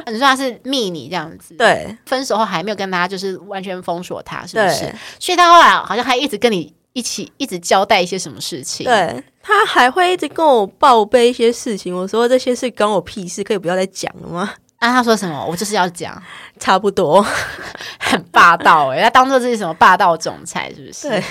你说他是密你这样子，对，分手后还没有跟他就是完全封锁他，是不是？所以他后来好像还一直跟你。一起一直交代一些什么事情，对，他还会一直跟我报备一些事情。我说这些事关我屁事，可以不要再讲了吗？啊，他说什么？我就是要讲，差不多，很霸道哎、欸，他当做自己什么霸道总裁是不是？对。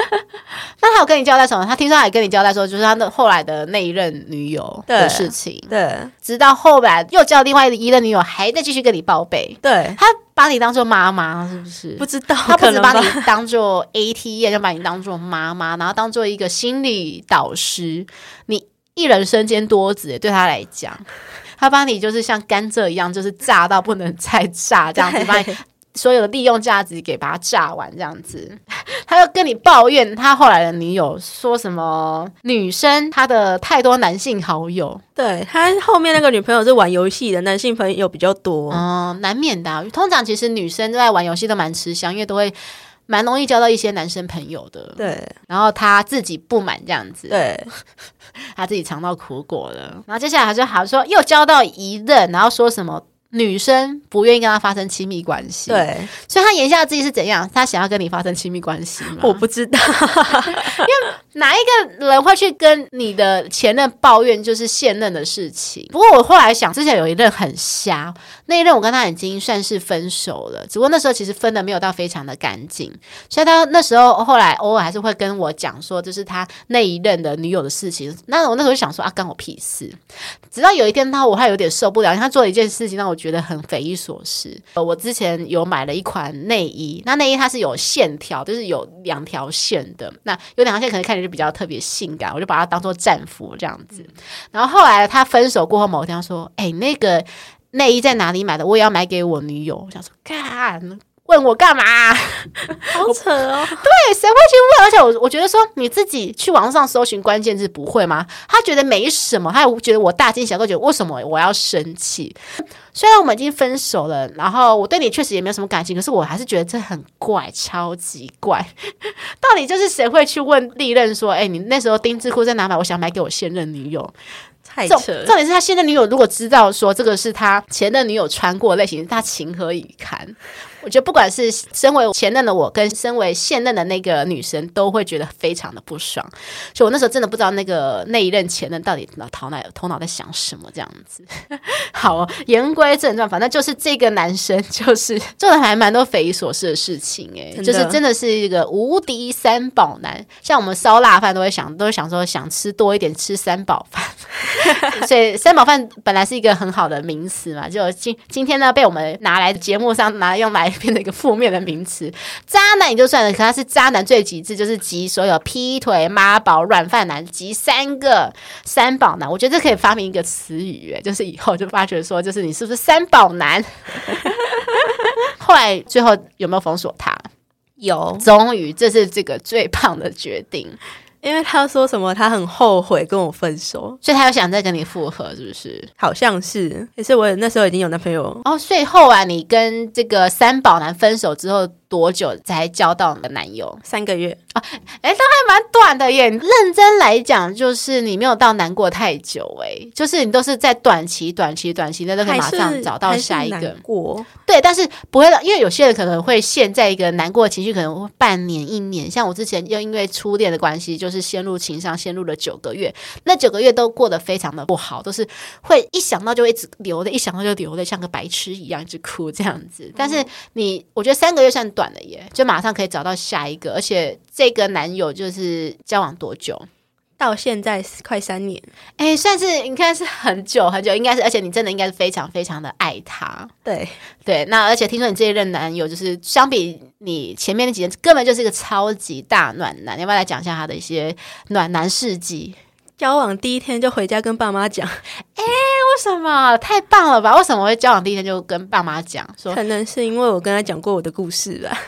那他有跟你交代什么？他听说还跟你交代说，就是他的后来的那一任女友的事情。对，对直到后来又交另外一任女友，还在继续跟你报备。对他。把你当做妈妈是不是？不知道，他不止把你当做 AT，就把你当做妈妈，然后当做一个心理导师。你一人身兼多职，对他来讲，他把你就是像甘蔗一样，就是榨到不能再榨，这样子 把你。所有的利用价值给把它榨完，这样子，他又跟你抱怨他后来的女友说什么女生他的太多男性好友，对他后面那个女朋友是玩游戏的，男性朋友比较多，嗯，难免的啊。通常其实女生在玩游戏都蛮吃香，因为都会蛮容易交到一些男生朋友的。对，然后他自己不满这样子，对，他自己尝到苦果了。然后接下来他就好像说又交到一任，然后说什么。女生不愿意跟他发生亲密关系，对，所以他言下之意是怎样？他想要跟你发生亲密关系吗？我不知道，因为哪一个人会去跟你的前任抱怨就是现任的事情？不过我后来想，之前有一任很瞎，那一任我跟他已经算是分手了，只不过那时候其实分的没有到非常的干净，所以他那时候后来偶尔还是会跟我讲说，就是他那一任的女友的事情。那我那时候就想说啊，干我屁事！直到有一天他我还有点受不了，他做了一件事情让我觉得。觉得很匪夷所思。呃我之前有买了一款内衣，那内衣它是有线条，就是有两条线的。那有两条线可能看起来就比较特别性感，我就把它当做战服这样子。然后后来他分手过后，某天说：“哎、那个内衣在哪里买的？我也要买给我女友。”我想说，干。问我干嘛？好扯哦！对，谁会去问？而且我我觉得说你自己去网上搜寻关键字不会吗？他觉得没什么，他也觉得我大惊小怪，觉得为什么我要生气？虽然我们已经分手了，然后我对你确实也没有什么感情，可是我还是觉得这很怪，超级怪。到底就是谁会去问利刃说：“哎，你那时候丁字裤在哪买？我想买给我现任女友。”太扯了！重点是他现任女友如果知道说这个是他前任女友穿过的类型，他情何以堪？我觉得不管是身为前任的我，跟身为现任的那个女生，都会觉得非常的不爽。所以我那时候真的不知道那个那一任前任到底头脑头脑在想什么这样子。好，言归正传，反正就是这个男生就是做的还蛮多匪夷所思的事情，哎，就是真的是一个无敌三宝男。像我们烧腊饭都会想，都会想说想吃多一点，吃三宝饭。所以三宝饭本来是一个很好的名词嘛，就今今天呢被我们拿来节目上拿来用来。变成一个负面的名词，渣男也就算了，可他是渣男最极致，就是集所有劈腿、妈宝、软饭男集三个三宝男。我觉得这可以发明一个词语，就是以后就发觉说，就是你是不是三宝男？后来最后有没有封锁他？有，终于这是这个最棒的决定。因为他说什么，他很后悔跟我分手，所以他又想再跟你复合，是不是？好像是，可是我那时候已经有男朋友哦。所以后来你跟这个三宝男分手之后。多久才交到你的男友？三个月啊，哎，他还蛮短的耶。认真来讲，就是你没有到难过太久，哎，就是你都是在短期、短期、短期的都可以马上找到下一个过。对，但是不会，因为有些人可能会陷在一个难过的情绪，可能会半年、一年。像我之前又因为初恋的关系，就是陷入情伤，陷入了九个月，那九个月都过得非常的不好，都是会一想到就一直流泪，一想到就流泪，像个白痴一样一直哭这样子。但是你，我觉得三个月算。短了耶，就马上可以找到下一个，而且这个男友就是交往多久？到现在快三年，哎，算是应该是很久很久，应该是，而且你真的应该是非常非常的爱他，对对。那而且听说你这一任男友就是相比你前面那几任，根本就是一个超级大暖男，你要不要来讲一下他的一些暖男事迹？交往第一天就回家跟爸妈讲，哎，为什么？太棒了吧？为什么会交往第一天就跟爸妈讲？说可能是因为我跟他讲过我的故事吧，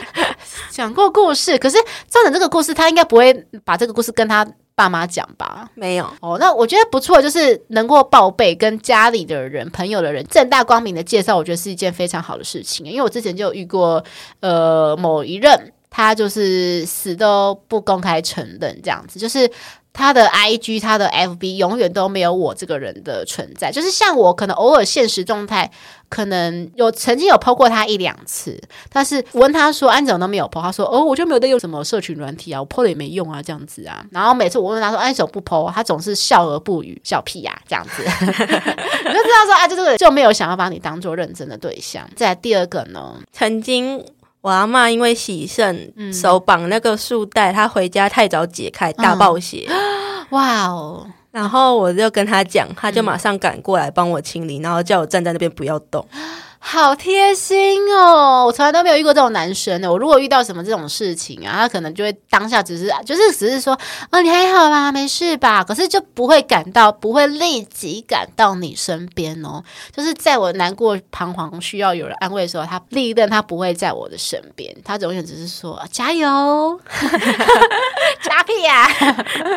讲过故事。可是照你这个故事，他应该不会把这个故事跟他爸妈讲吧？没有哦。那我觉得不错，就是能够报备跟家里的人、朋友的人正大光明的介绍，我觉得是一件非常好的事情。因为我之前就有遇过，呃，某一任他就是死都不公开承认这样子，就是。他的 IG，他的 FB 永远都没有我这个人的存在。就是像我，可能偶尔现实状态，可能有曾经有 po 过他一两次，但是我问他说：“安怎么都没有 po？” 他说：“哦，我就没有在用什么社群软体啊，我 po 了也没用啊，这样子啊。”然后每次我问他说：“安怎么不 po？” 他总是笑而不语，笑屁呀、啊，这样子，你就知道说啊，就这个就没有想要把你当做认真的对象。再来第二个呢，曾经。我阿妈因为洗肾，嗯、手绑那个束带，她回家太早解开，大爆血。嗯、哇哦！然后我就跟她讲，她就马上赶过来帮我清理，然后叫我站在那边不要动。好贴心哦！我从来都没有遇过这种男生的。我如果遇到什么这种事情啊，他可能就会当下只是就是只是说，哦，你还好吧，没事吧？可是就不会感到，不会立即赶到你身边哦。就是在我难过、彷徨、需要有人安慰的时候，他立任他不会在我的身边，他永远只是说加油，加屁呀！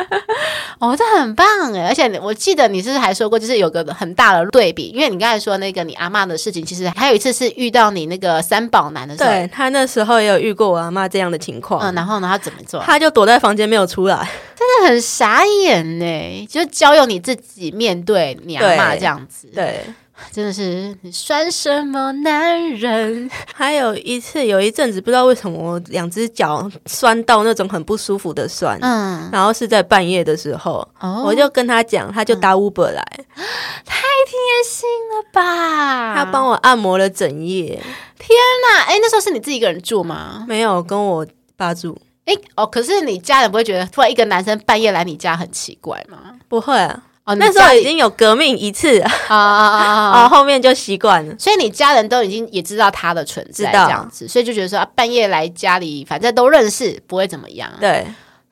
哦，这很棒诶。而且我记得你是不是还说过，就是有个很大的对比，因为你刚才说那个你阿嬷的事情，其实。还有一次是遇到你那个三宝男的时候，对，他那时候也有遇过我阿妈这样的情况。嗯，然后呢，他怎么做？他就躲在房间没有出来，真的很傻眼呢。就交由你自己面对你阿妈这样子。对，对 真的是你算什么男人？还有一次，有一阵子不知道为什么我两只脚酸到那种很不舒服的酸，嗯，然后是在半夜的时候，哦、我就跟他讲，他就搭 Uber 来，嗯、太贴心了吧？他帮我按摩了整夜，天哪！哎，那时候是你自己一个人住吗？没有，跟我爸住。哎哦，可是你家人不会觉得突然一个男生半夜来你家很奇怪吗？不会啊。哦，那时候已经有革命一次啊啊啊啊！后面就习惯了，所以你家人都已经也知道他的存在，这样子，所以就觉得说啊，半夜来家里，反正都认识，不会怎么样。对，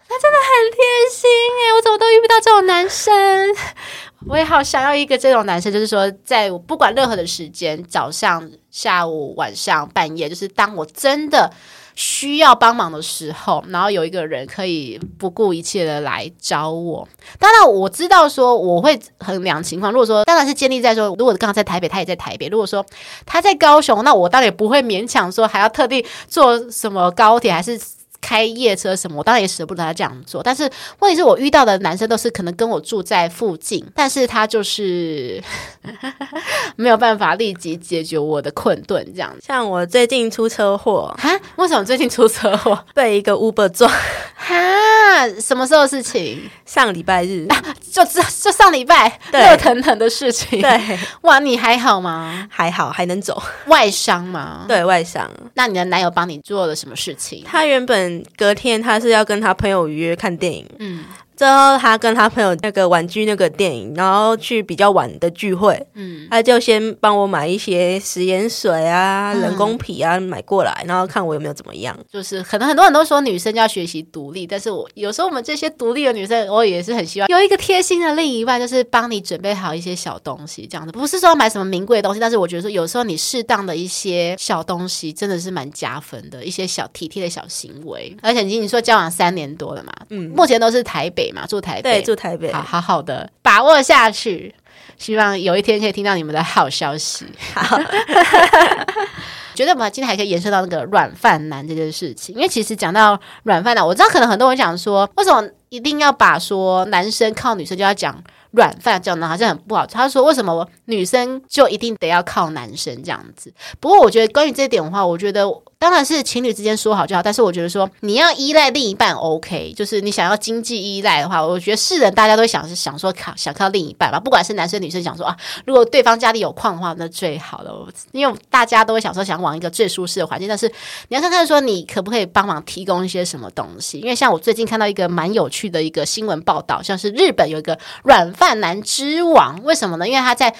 他真的很贴心哎，我怎么都遇不到这种男生？我也好想要一个这种男生，就是说，在我不管任何的时间，早上、下午、晚上、半夜，就是当我真的。需要帮忙的时候，然后有一个人可以不顾一切的来找我。当然，我知道说我会衡量情况。如果说当然是建立在说，如果刚刚在台北，他也在台北。如果说他在高雄，那我当然也不会勉强说还要特地坐什么高铁还是。开夜车什么，我当然也舍不得他这样做。但是问题是我遇到的男生都是可能跟我住在附近，但是他就是 没有办法立即解决我的困顿。这样，像我最近出车祸哈，为什么最近出车祸？被一个 Uber 撞哈？什么时候的事情？上礼拜日，啊、就就就上礼拜热腾腾的事情。对，哇，你还好吗？还好，还能走。外伤吗？对，外伤。那你的男友帮你做了什么事情？他原本。隔天他是要跟他朋友约看电影，嗯。之后他跟他朋友那个玩具那个电影，然后去比较晚的聚会，嗯，他就先帮我买一些食盐水啊、人工皮啊买过来，然后看我有没有怎么样。就是可能很多人都说女生要学习独立，但是我有时候我们这些独立的女生，我也是很希望有一个贴心的另一半，就是帮你准备好一些小东西，这样子不是说买什么名贵的东西，但是我觉得说有时候你适当的一些小东西真的是蛮加分的，一些小体贴的小行为。而且你你说交往三年多了嘛，嗯，目前都是台北。嘛，住台北，对，住台北，好好好的把握下去，希望有一天可以听到你们的好消息。好，觉得我们今天还可以延伸到那个软饭男这件事情，因为其实讲到软饭男，我知道可能很多人想说，为什么一定要把说男生靠女生就要讲软饭这样呢？好像很不好。他说为什么女生就一定得要靠男生这样子？不过我觉得关于这一点的话，我觉得。当然是情侣之间说好就好，但是我觉得说你要依赖另一半，OK，就是你想要经济依赖的话，我觉得是人大家都想是想说靠想靠另一半吧，不管是男生女生想说啊，如果对方家里有矿的话，那最好了，因为大家都会想说想往一个最舒适的环境，但是你要看看说你可不可以帮忙提供一些什么东西，因为像我最近看到一个蛮有趣的一个新闻报道，像是日本有一个软饭男之王，为什么呢？因为他在。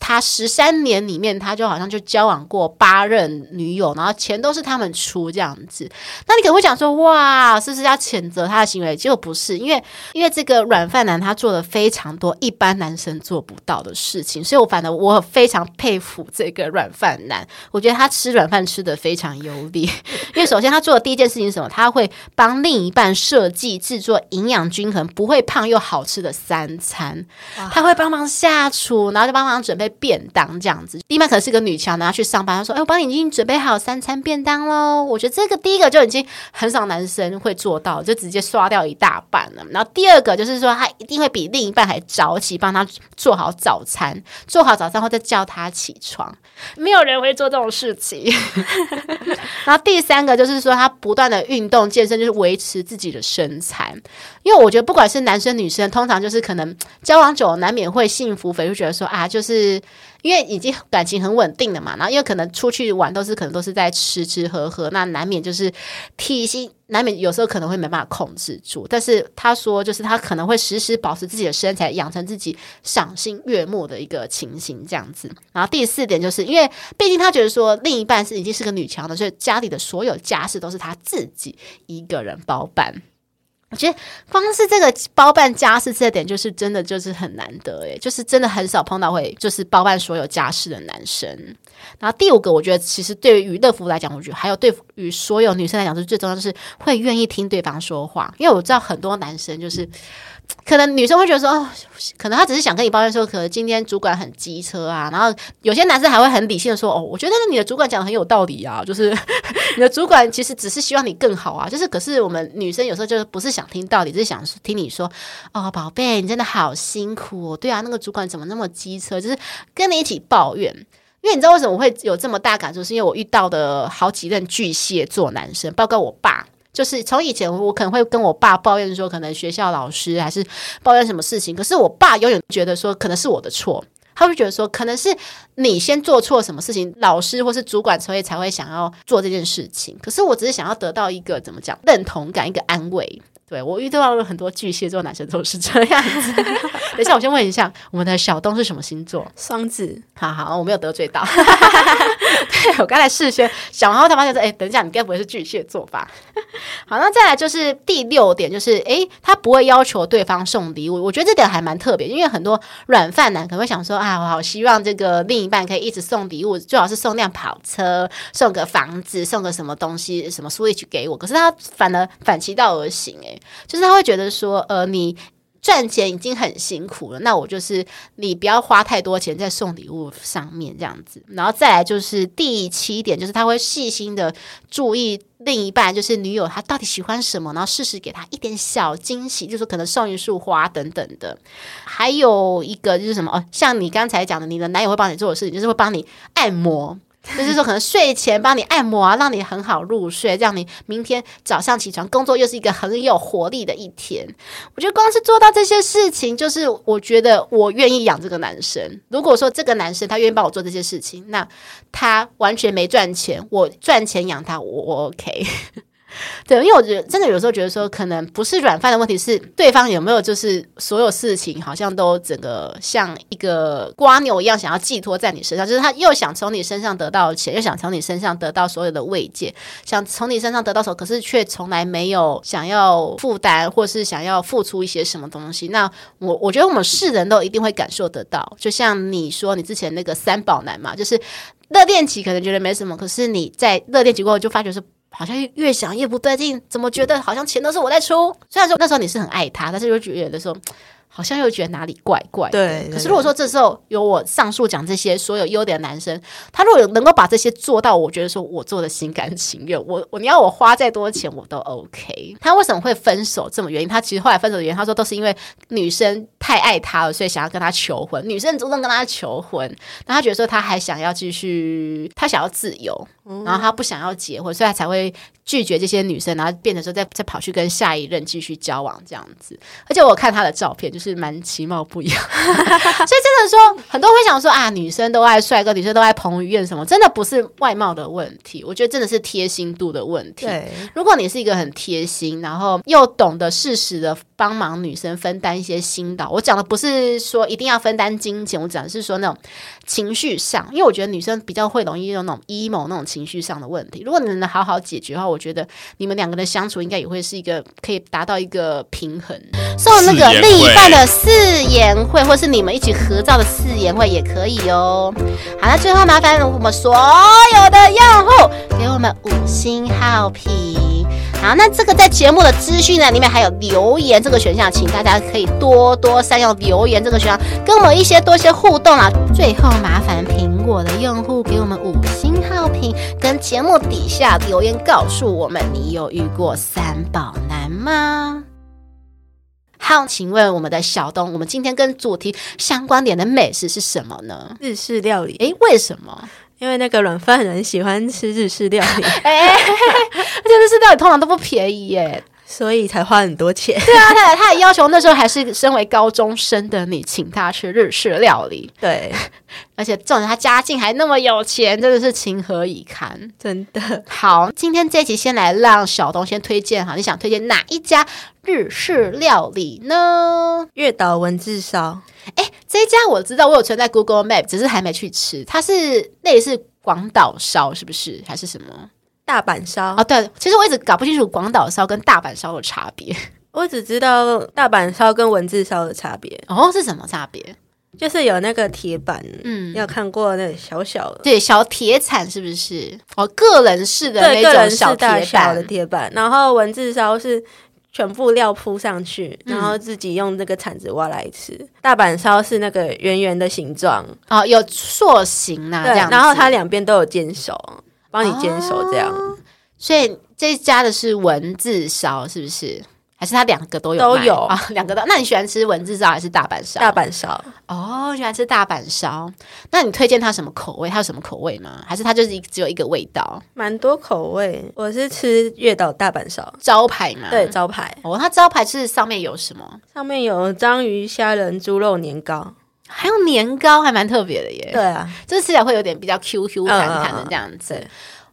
他十三年里面，他就好像就交往过八任女友，然后钱都是他们出这样子。那你可能会讲说，哇，是不是要谴责他的行为？结果不是，因为因为这个软饭男他做了非常多一般男生做不到的事情，所以我反正我非常佩服这个软饭男。我觉得他吃软饭吃的非常有理，因为首先他做的第一件事情是什么？他会帮另一半设计制作营养均衡、不会胖又好吃的三餐，他会帮忙下厨，然后就帮忙准。准备便当这样子，另外可能是个女强人，然后去上班。她说：“哎，我帮你已经准备好三餐便当喽。”我觉得这个第一个就已经很少男生会做到，就直接刷掉一大半了。然后第二个就是说，他一定会比另一半还早起，帮他做好早餐，做好早餐后再叫他起床。没有人会做这种事情。然后第三个就是说，他不断的运动健身，就是维持自己的身材。因为我觉得不管是男生女生，通常就是可能交往久了，难免会幸福肥，就觉得说啊，就是因为已经感情很稳定了嘛。然后因为可能出去玩都是可能都是在吃吃喝喝，那难免就是体型难免有时候可能会没办法控制住。但是他说，就是他可能会时时保持自己的身材，养成自己赏心悦目的一个情形这样子。然后第四点就是因为毕竟他觉得说另一半是已经是个女强的，所以家里的所有家事都是他自己一个人包办。我觉得光是这个包办家事这点，就是真的就是很难得诶，就是真的很少碰到会就是包办所有家事的男生。然后第五个，我觉得其实对于乐福来讲，我觉得还有对于所有女生来讲，是最重要的是会愿意听对方说话。因为我知道很多男生就是，可能女生会觉得说，哦，可能他只是想跟你抱怨说，可能今天主管很机车啊。然后有些男生还会很理性的说，哦，我觉得你的主管讲的很有道理啊，就是 你的主管其实只是希望你更好啊。就是可是我们女生有时候就是不是想听道理，是想听你说，哦，宝贝，你真的好辛苦哦。对啊，那个主管怎么那么机车？就是跟你一起抱怨。因为你知道为什么我会有这么大感受，是因为我遇到的好几任巨蟹座男生，包括我爸，就是从以前我可能会跟我爸抱怨说，可能学校老师还是抱怨什么事情，可是我爸永远觉得说可能是我的错，他会觉得说可能是你先做错什么事情，老师或是主管所以才会想要做这件事情，可是我只是想要得到一个怎么讲认同感，一个安慰。对，我遇到了很多巨蟹座男生都是这样子。等一下，我先问一下，我们的小东是什么星座？双子。好好，我没有得罪到。对，我刚才事先想，然后他发现说：“哎，等一下，你该不会是巨蟹座吧？” 好，那再来就是第六点，就是哎，他不会要求对方送礼物。我觉得这点还蛮特别，因为很多软饭男可能会想说：“啊，我好希望这个另一半可以一直送礼物，最好是送辆跑车，送个房子，送个什么东西，什么 Switch 给我。”可是他反而反其道而行，哎。就是他会觉得说，呃，你赚钱已经很辛苦了，那我就是你不要花太多钱在送礼物上面这样子。然后再来就是第七点，就是他会细心的注意另一半，就是女友她到底喜欢什么，然后适时给她一点小惊喜，就是可能送一束花等等的。还有一个就是什么哦，像你刚才讲的，你的男友会帮你做的事情，就是会帮你按摩。就是说，可能睡前帮你按摩啊，让你很好入睡，让你明天早上起床工作又是一个很有活力的一天。我觉得光是做到这些事情，就是我觉得我愿意养这个男生。如果说这个男生他愿意帮我做这些事情，那他完全没赚钱，我赚钱养他，我我 OK。对，因为我觉得真的有时候觉得说，可能不是软饭的问题，是对方有没有就是所有事情好像都整个像一个瓜牛一样，想要寄托在你身上，就是他又想从你身上得到钱，又想从你身上得到所有的慰藉，想从你身上得到什么，可是却从来没有想要负担或是想要付出一些什么东西。那我我觉得我们是人都一定会感受得到，就像你说你之前那个三宝男嘛，就是热恋期可能觉得没什么，可是你在热恋期过后就发觉是。好像越想越不对劲，怎么觉得好像钱都是我在出？虽然说那时候你是很爱他，但是又觉得说。好像又觉得哪里怪怪的。对，对。可是如果说这时候有我上述讲这些所有优点的男生，他如果能够把这些做到，我觉得说我做的心甘情愿。我我你要我花再多钱我都 OK。他为什么会分手？这么原因？他其实后来分手的原因，他说都是因为女生太爱他了，所以想要跟他求婚。女生主动跟他求婚，那他觉得说他还想要继续，他想要自由，然后他不想要结婚，所以他才会拒绝这些女生，然后变成说再再跑去跟下一任继续交往这样子。而且我看他的照片，就是。蛮其貌不扬，所以真的说，很多人会想说啊，女生都爱帅哥，女生都爱彭于晏什么，真的不是外貌的问题，我觉得真的是贴心度的问题。对，如果你是一个很贴心，然后又懂得适时的帮忙女生分担一些心劳，我讲的不是说一定要分担金钱，我讲的是说那种情绪上，因为我觉得女生比较会容易有那种 emo 那种情绪上的问题。如果你能好好解决的话，我觉得你们两个的相处应该也会是一个可以达到一个平衡。送那个另一半的誓言会，或是你们一起合照的誓言会也可以哦。好，那最后麻烦我们所有的用户给我们五星好评。好，那这个在节目的资讯呢里面还有留言这个选项，请大家可以多多善用留言这个选项，跟我们一些多些互动啊。最后麻烦苹果的用户给我们五星好评，跟节目底下留言告诉我们你有遇过三宝男吗？好，请问我们的小东，我们今天跟主题相关点的美食是什么呢？日式料理。诶，为什么？因为那个软饭人喜欢吃日式料理。哎，而且日式料理通常都不便宜耶。所以才花很多钱。对啊，他他的要求那时候还是身为高中生的你，请他吃日式料理。对，而且重点他家境还那么有钱，真的是情何以堪，真的。好，今天这一集先来让小东先推荐哈，你想推荐哪一家日式料理呢？月岛文字烧。哎，这一家我知道，我有存在 Google Map，只是还没去吃。它是类似广岛烧，是不是？还是什么？大阪烧哦，对，其实我一直搞不清楚广岛烧跟大阪烧的差别。我只知道大阪烧跟文字烧的差别。哦，是什么差别？就是有那个铁板，嗯，有看过那个小小的，对，小铁铲是不是？哦，个人式的那种小铁板的铁板，然后文字烧是全部料铺上去，然后自己用那个铲子挖来吃。嗯、大阪烧是那个圆圆的形状，哦，有塑形啊，对，这样，然后它两边都有煎熟，帮你煎熟这样。哦、所以这一家的是文字烧，是不是？还是他两个都有都有啊，两个都。那你喜欢吃文字烧还是大阪烧？大阪烧哦，喜欢吃大阪烧。那你推荐他什么口味？他有什么口味吗？还是他就是只有一个味道？蛮多口味。我是吃月岛大阪烧招牌嘛？对，招牌。哦，它招牌是上面有什么？上面有章鱼、虾仁、猪肉年糕，还有年糕，还蛮特别的耶。对啊，就是吃起来会有点比较 Q Q 弹弹的这样子。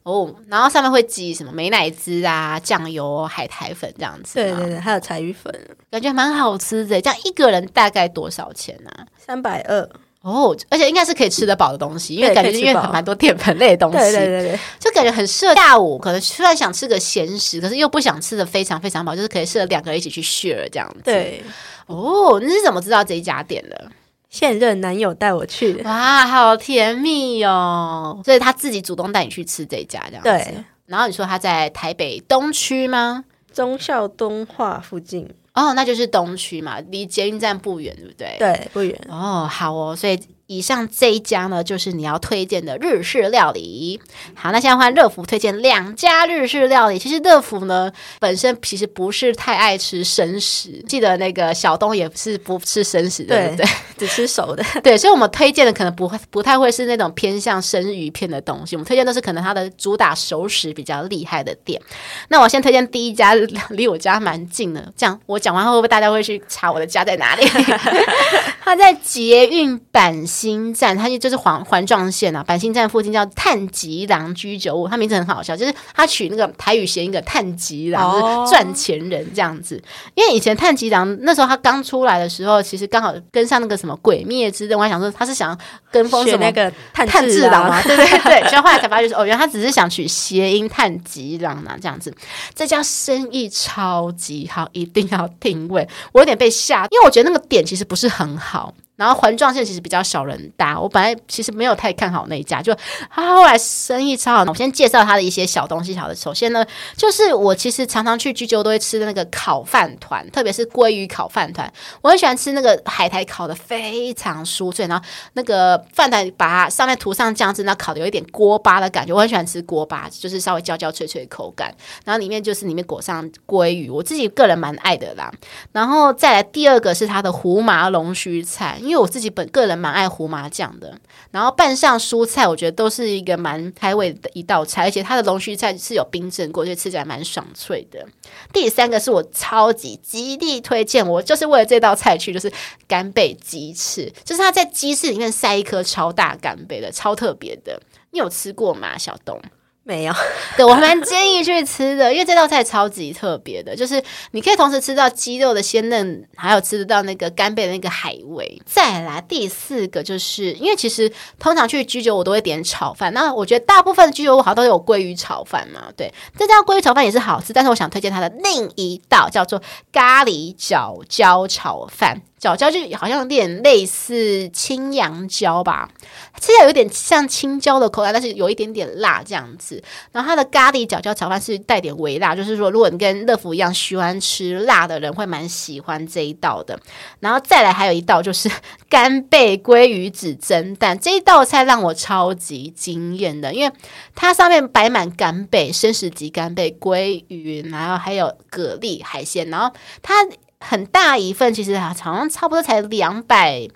哦，然后上面会挤什么美乃滋啊、酱油、海苔粉这样子。对对对，还有柴鱼粉，感觉蛮好吃的。这样一个人大概多少钱呢？三百二。哦，而且应该是可以吃得饱的东西，因为感觉因为蛮多淀粉类的东西。对对对对，就感觉很适合下午，可能虽然想吃个咸食，可是又不想吃的非常非常饱，就是可以适合两个人一起去 share 这样子。对。哦，你是怎么知道这一家店的？现任男友带我去的，哇，好甜蜜哦！所以他自己主动带你去吃这家，这样子。对。然后你说他在台北东区吗？忠孝东化附近。哦，那就是东区嘛，离捷运站不远，对不对？对，不远。哦，好哦，所以。以上这一家呢，就是你要推荐的日式料理。好，那现在换乐福推荐两家日式料理。其实乐福呢，本身其实不是太爱吃生食。记得那个小东也是不吃生食的，对不对？只吃熟的。对，所以我们推荐的可能不会不太会是那种偏向生鱼片的东西。我们推荐都是可能它的主打熟食比较厉害的店。那我先推荐第一家，离我家蛮近的。这样我讲完后，会不会大家会去查我的家在哪里？它在捷运板新站，它就就是环环状线啊，板新站附近叫炭吉郎居酒屋，它名字很好笑，就是他取那个台语谐音的炭吉郎，就是赚钱人这样子。因为以前炭吉郎那时候他刚出来的时候，其实刚好跟上那个什么鬼灭之刃，我还想说他是想跟风什么那个炭治郎嘛，对对对。所以后来才发现说，哦，原来他只是想取谐音炭吉郎啊这样子。这家生意超级好，一定要定位。我有点被吓，因为我觉得那个点其实不是很好。然后环状线其实比较少人搭，我本来其实没有太看好那一家，就他后来生意超好。我先介绍他的一些小东西，好的。首先呢，就是我其实常常去居酒都会吃的那个烤饭团，特别是鲑鱼烤饭团。我很喜欢吃那个海苔烤的非常酥脆，然后那个饭团把它上面涂上酱汁，然后烤的有一点锅巴的感觉。我很喜欢吃锅巴，就是稍微焦焦脆脆的口感。然后里面就是里面裹上鲑鱼，我自己个人蛮爱的啦。然后再来第二个是它的胡麻龙须菜。因为我自己本个人蛮爱胡麻酱的，然后拌上蔬菜，我觉得都是一个蛮开胃的一道菜，而且它的龙须菜是有冰镇过，所以吃起来蛮爽脆的。第三个是我超级极力推荐，我就是为了这道菜去，就是干贝鸡翅，就是它在鸡翅里面塞一颗超大干贝的，超特别的。你有吃过吗，小东？没有，对，我蛮建议去吃的，因为这道菜超级特别的，就是你可以同时吃到鸡肉的鲜嫩，还有吃得到那个干贝的那个海味。再来第四个，就是因为其实通常去居酒我都会点炒饭，那我觉得大部分的居酒屋好像都有鲑鱼炒饭嘛，对，这家鲑鱼炒饭也是好吃，但是我想推荐它的另一道叫做咖喱角椒炒饭。角椒就好像有点类似青阳椒吧，吃起来有点像青椒的口感，但是有一点点辣这样子。然后它的咖喱角椒炒饭是带点微辣，就是说如果你跟乐福一样喜欢吃辣的人，会蛮喜欢这一道的。然后再来还有一道就是干贝鲑鱼子蒸蛋，这一道菜让我超级惊艳的，因为它上面摆满干贝、生食级干贝、鲑鱼，然后还有蛤蜊海鲜，然后它。很大一份，其实好像差不多才两百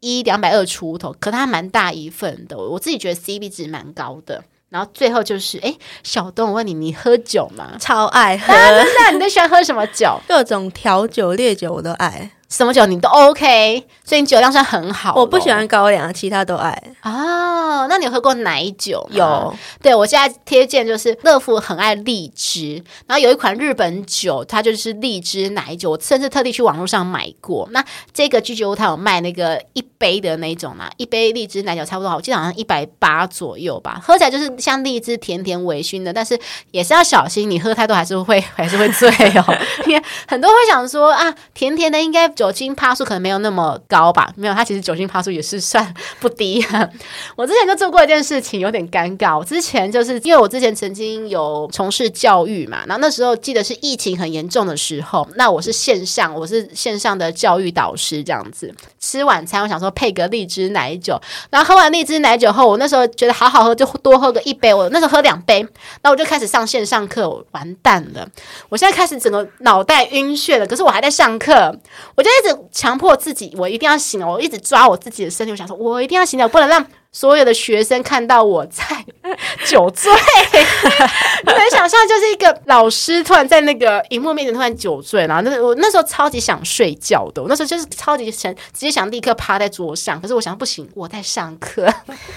一、两百二出头，可它蛮大一份的。我自己觉得 CP 值蛮高的。然后最后就是，哎，小东，我问你，你喝酒吗？超爱喝，真的？你都喜欢喝什么酒？各种调酒、烈酒我都爱。什么酒你都 OK，所以你酒量算很好。我不喜欢高粱，其他都爱。哦，那你有喝过奶酒吗？有。对，我现在推荐就是乐福很爱荔枝，然后有一款日本酒，它就是荔枝奶酒，我甚至特地去网络上买过。那这个居酒屋它有卖那个一杯的那种嘛，一杯荔枝奶酒差不多，我记得好像一百八左右吧。喝起来就是像荔枝甜甜微醺的，但是也是要小心，你喝太多还是会 还是会醉哦。因为很多会想说啊，甜甜的应该酒精趴数可能没有那么高吧？没有，它其实酒精趴数也是算不低。我之前就做过一件事情，有点尴尬。我之前就是因为我之前曾经有从事教育嘛，然后那时候记得是疫情很严重的时候，那我是线上，我是线上的教育导师这样子。吃晚餐，我想说配个荔枝奶酒，然后喝完荔枝奶酒后，我那时候觉得好好喝，就多喝个一杯。我那时候喝两杯，那我就开始上线上课，完蛋了！我现在开始整个脑袋晕眩了，可是我还在上课，我就一直强迫自己，我一定要醒，我一直抓我自己的身体，我想说，我一定要醒了，不能让。所有的学生看到我在 酒醉，你能想象，就是一个老师突然在那个荧幕面前突然酒醉，然后那我那时候超级想睡觉的，我那时候就是超级想直接想立刻趴在桌上，可是我想不行，我在上课，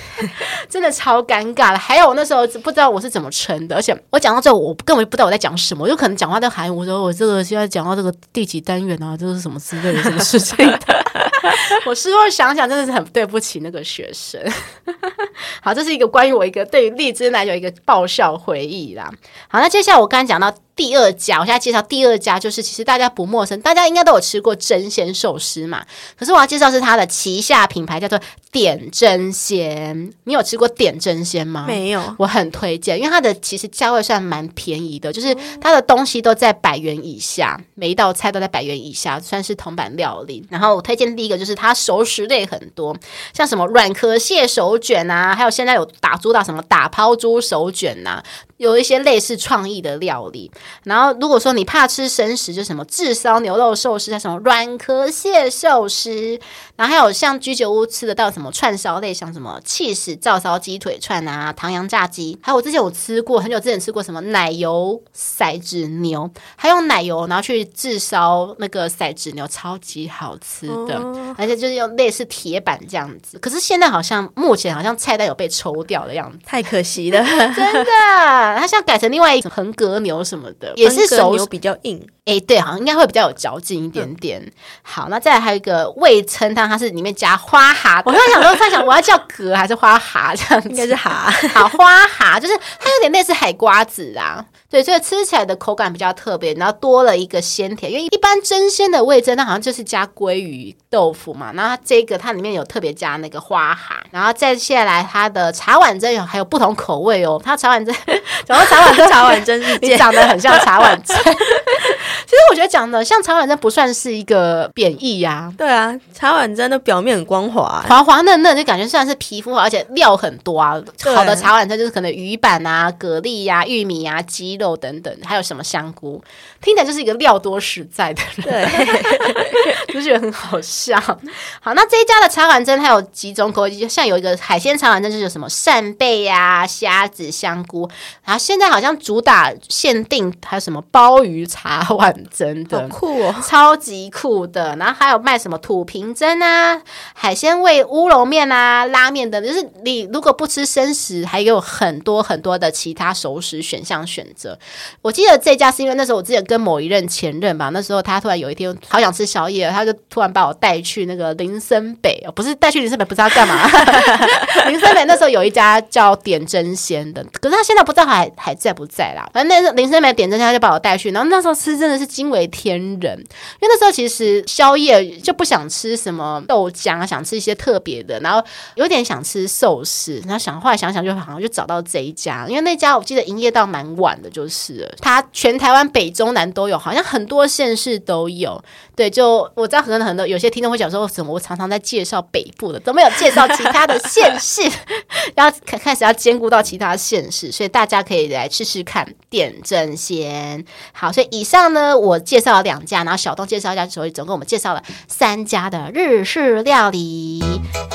真的超尴尬的。还有我那时候不知道我是怎么撑的，而且我讲到这，我根本不知道我在讲什么，我就可能讲话在喊我说我这个现在讲到这个第几单元啊，这是什么之类的什么事情的。我事后想想，真的是很对不起那个学生。好，这是一个关于我一个对于荔枝奶有一个爆笑回忆啦。好，那接下来我刚才讲到。第二家，我现在介绍第二家，就是其实大家不陌生，大家应该都有吃过真鲜寿司嘛。可是我要介绍是它的旗下品牌，叫做点真鲜。你有吃过点真鲜吗？没有，我很推荐，因为它的其实价位算蛮便宜的，就是它的东西都在百元以下，每一道菜都在百元以下，算是铜板料理。然后我推荐第一个就是它熟食类很多，像什么软壳蟹手卷啊，还有现在有打猪到什么打抛猪手卷呐、啊。有一些类似创意的料理，然后如果说你怕吃生食，就什么炙烧牛肉寿司，什么软壳蟹寿司，然后还有像居酒屋吃得到什么串烧类，像什么气死照烧鸡腿串啊，唐扬炸鸡，还有我之前有吃过，很久之前吃过什么奶油骰子牛，还用奶油然后去炙烧那个骰子牛，超级好吃的，哦、而且就是用类似铁板这样子。可是现在好像目前好像菜单有被抽掉的样子，太可惜了，真的。它现在改成另外一种横膈牛什么的，也是手牛比较硬，哎、欸，对，好像应该会比较有嚼劲一点点。嗯、好，那再来还有一个味噌汤，它是里面加花蛤。我刚才想说，在想我要叫蛤还是花蛤这样子，应该是蛤。好，花蛤就是它有点类似海瓜子啊。对，所以吃起来的口感比较特别，然后多了一个鲜甜。因为一般蒸鲜的味噌，它好像就是加鲑鱼豆腐嘛，然后它这个它里面有特别加那个花蛤，然后再下来它的茶碗蒸有还有不同口味哦。它茶碗蒸，讲到茶碗蒸，茶碗蒸是你长得很像茶碗蒸。其实我觉得讲的像茶碗蒸不算是一个贬义呀。对啊，茶碗蒸的表面很光滑，滑滑嫩嫩，就感觉算是皮肤，而且料很多啊。好的茶碗蒸就是可能鱼板啊、蛤蜊呀、玉米啊、鸡肉等等，还有什么香菇，听起来就是一个料多实在的人，对，就觉得很好笑。好，那这一家的茶碗蒸它有几种口味，像有一个海鲜茶碗蒸，就是有什么扇贝呀、虾子、香菇，然后现在好像主打限定还有什么鲍鱼茶碗。真的酷哦，超级酷的。然后还有卖什么土瓶蒸啊、海鲜味乌龙面啊、拉面等，就是你如果不吃生食，还有很多很多的其他熟食选项选择。我记得这家是因为那时候我之前跟某一任前任吧，那时候他突然有一天好想吃宵夜，他就突然把我带去那个林森北，不是带去林森北，不知道干嘛。林森北那时候有一家叫点真鲜的，可是他现在不知道还还在不在啦。反正那林森北点真鲜，他就把我带去，然后那时候吃真的是。惊为天人，因为那时候其实宵夜就不想吃什么豆浆，想吃一些特别的，然后有点想吃寿司，然后想后来想想就好像就找到这一家，因为那家我记得营业到蛮晚的，就是它全台湾北中南都有，好像很多县市都有。对，就我知道可能很多有些听众会讲说，怎么我常常在介绍北部的，都没有介绍其他的县市，要开开始要兼顾到其他县市，所以大家可以来试试看点争鲜。好，所以以上呢。我介绍了两家，然后小东介绍一家，所以总共我们介绍了三家的日式料理。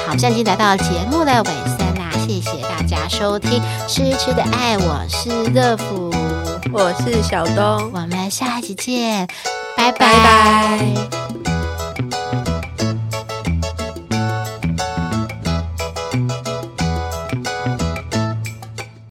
好，现在已经来到了节目的尾声啦，谢谢大家收听《吃吃的爱》，我是乐福，我是小东，我们下期见，拜拜。拜拜。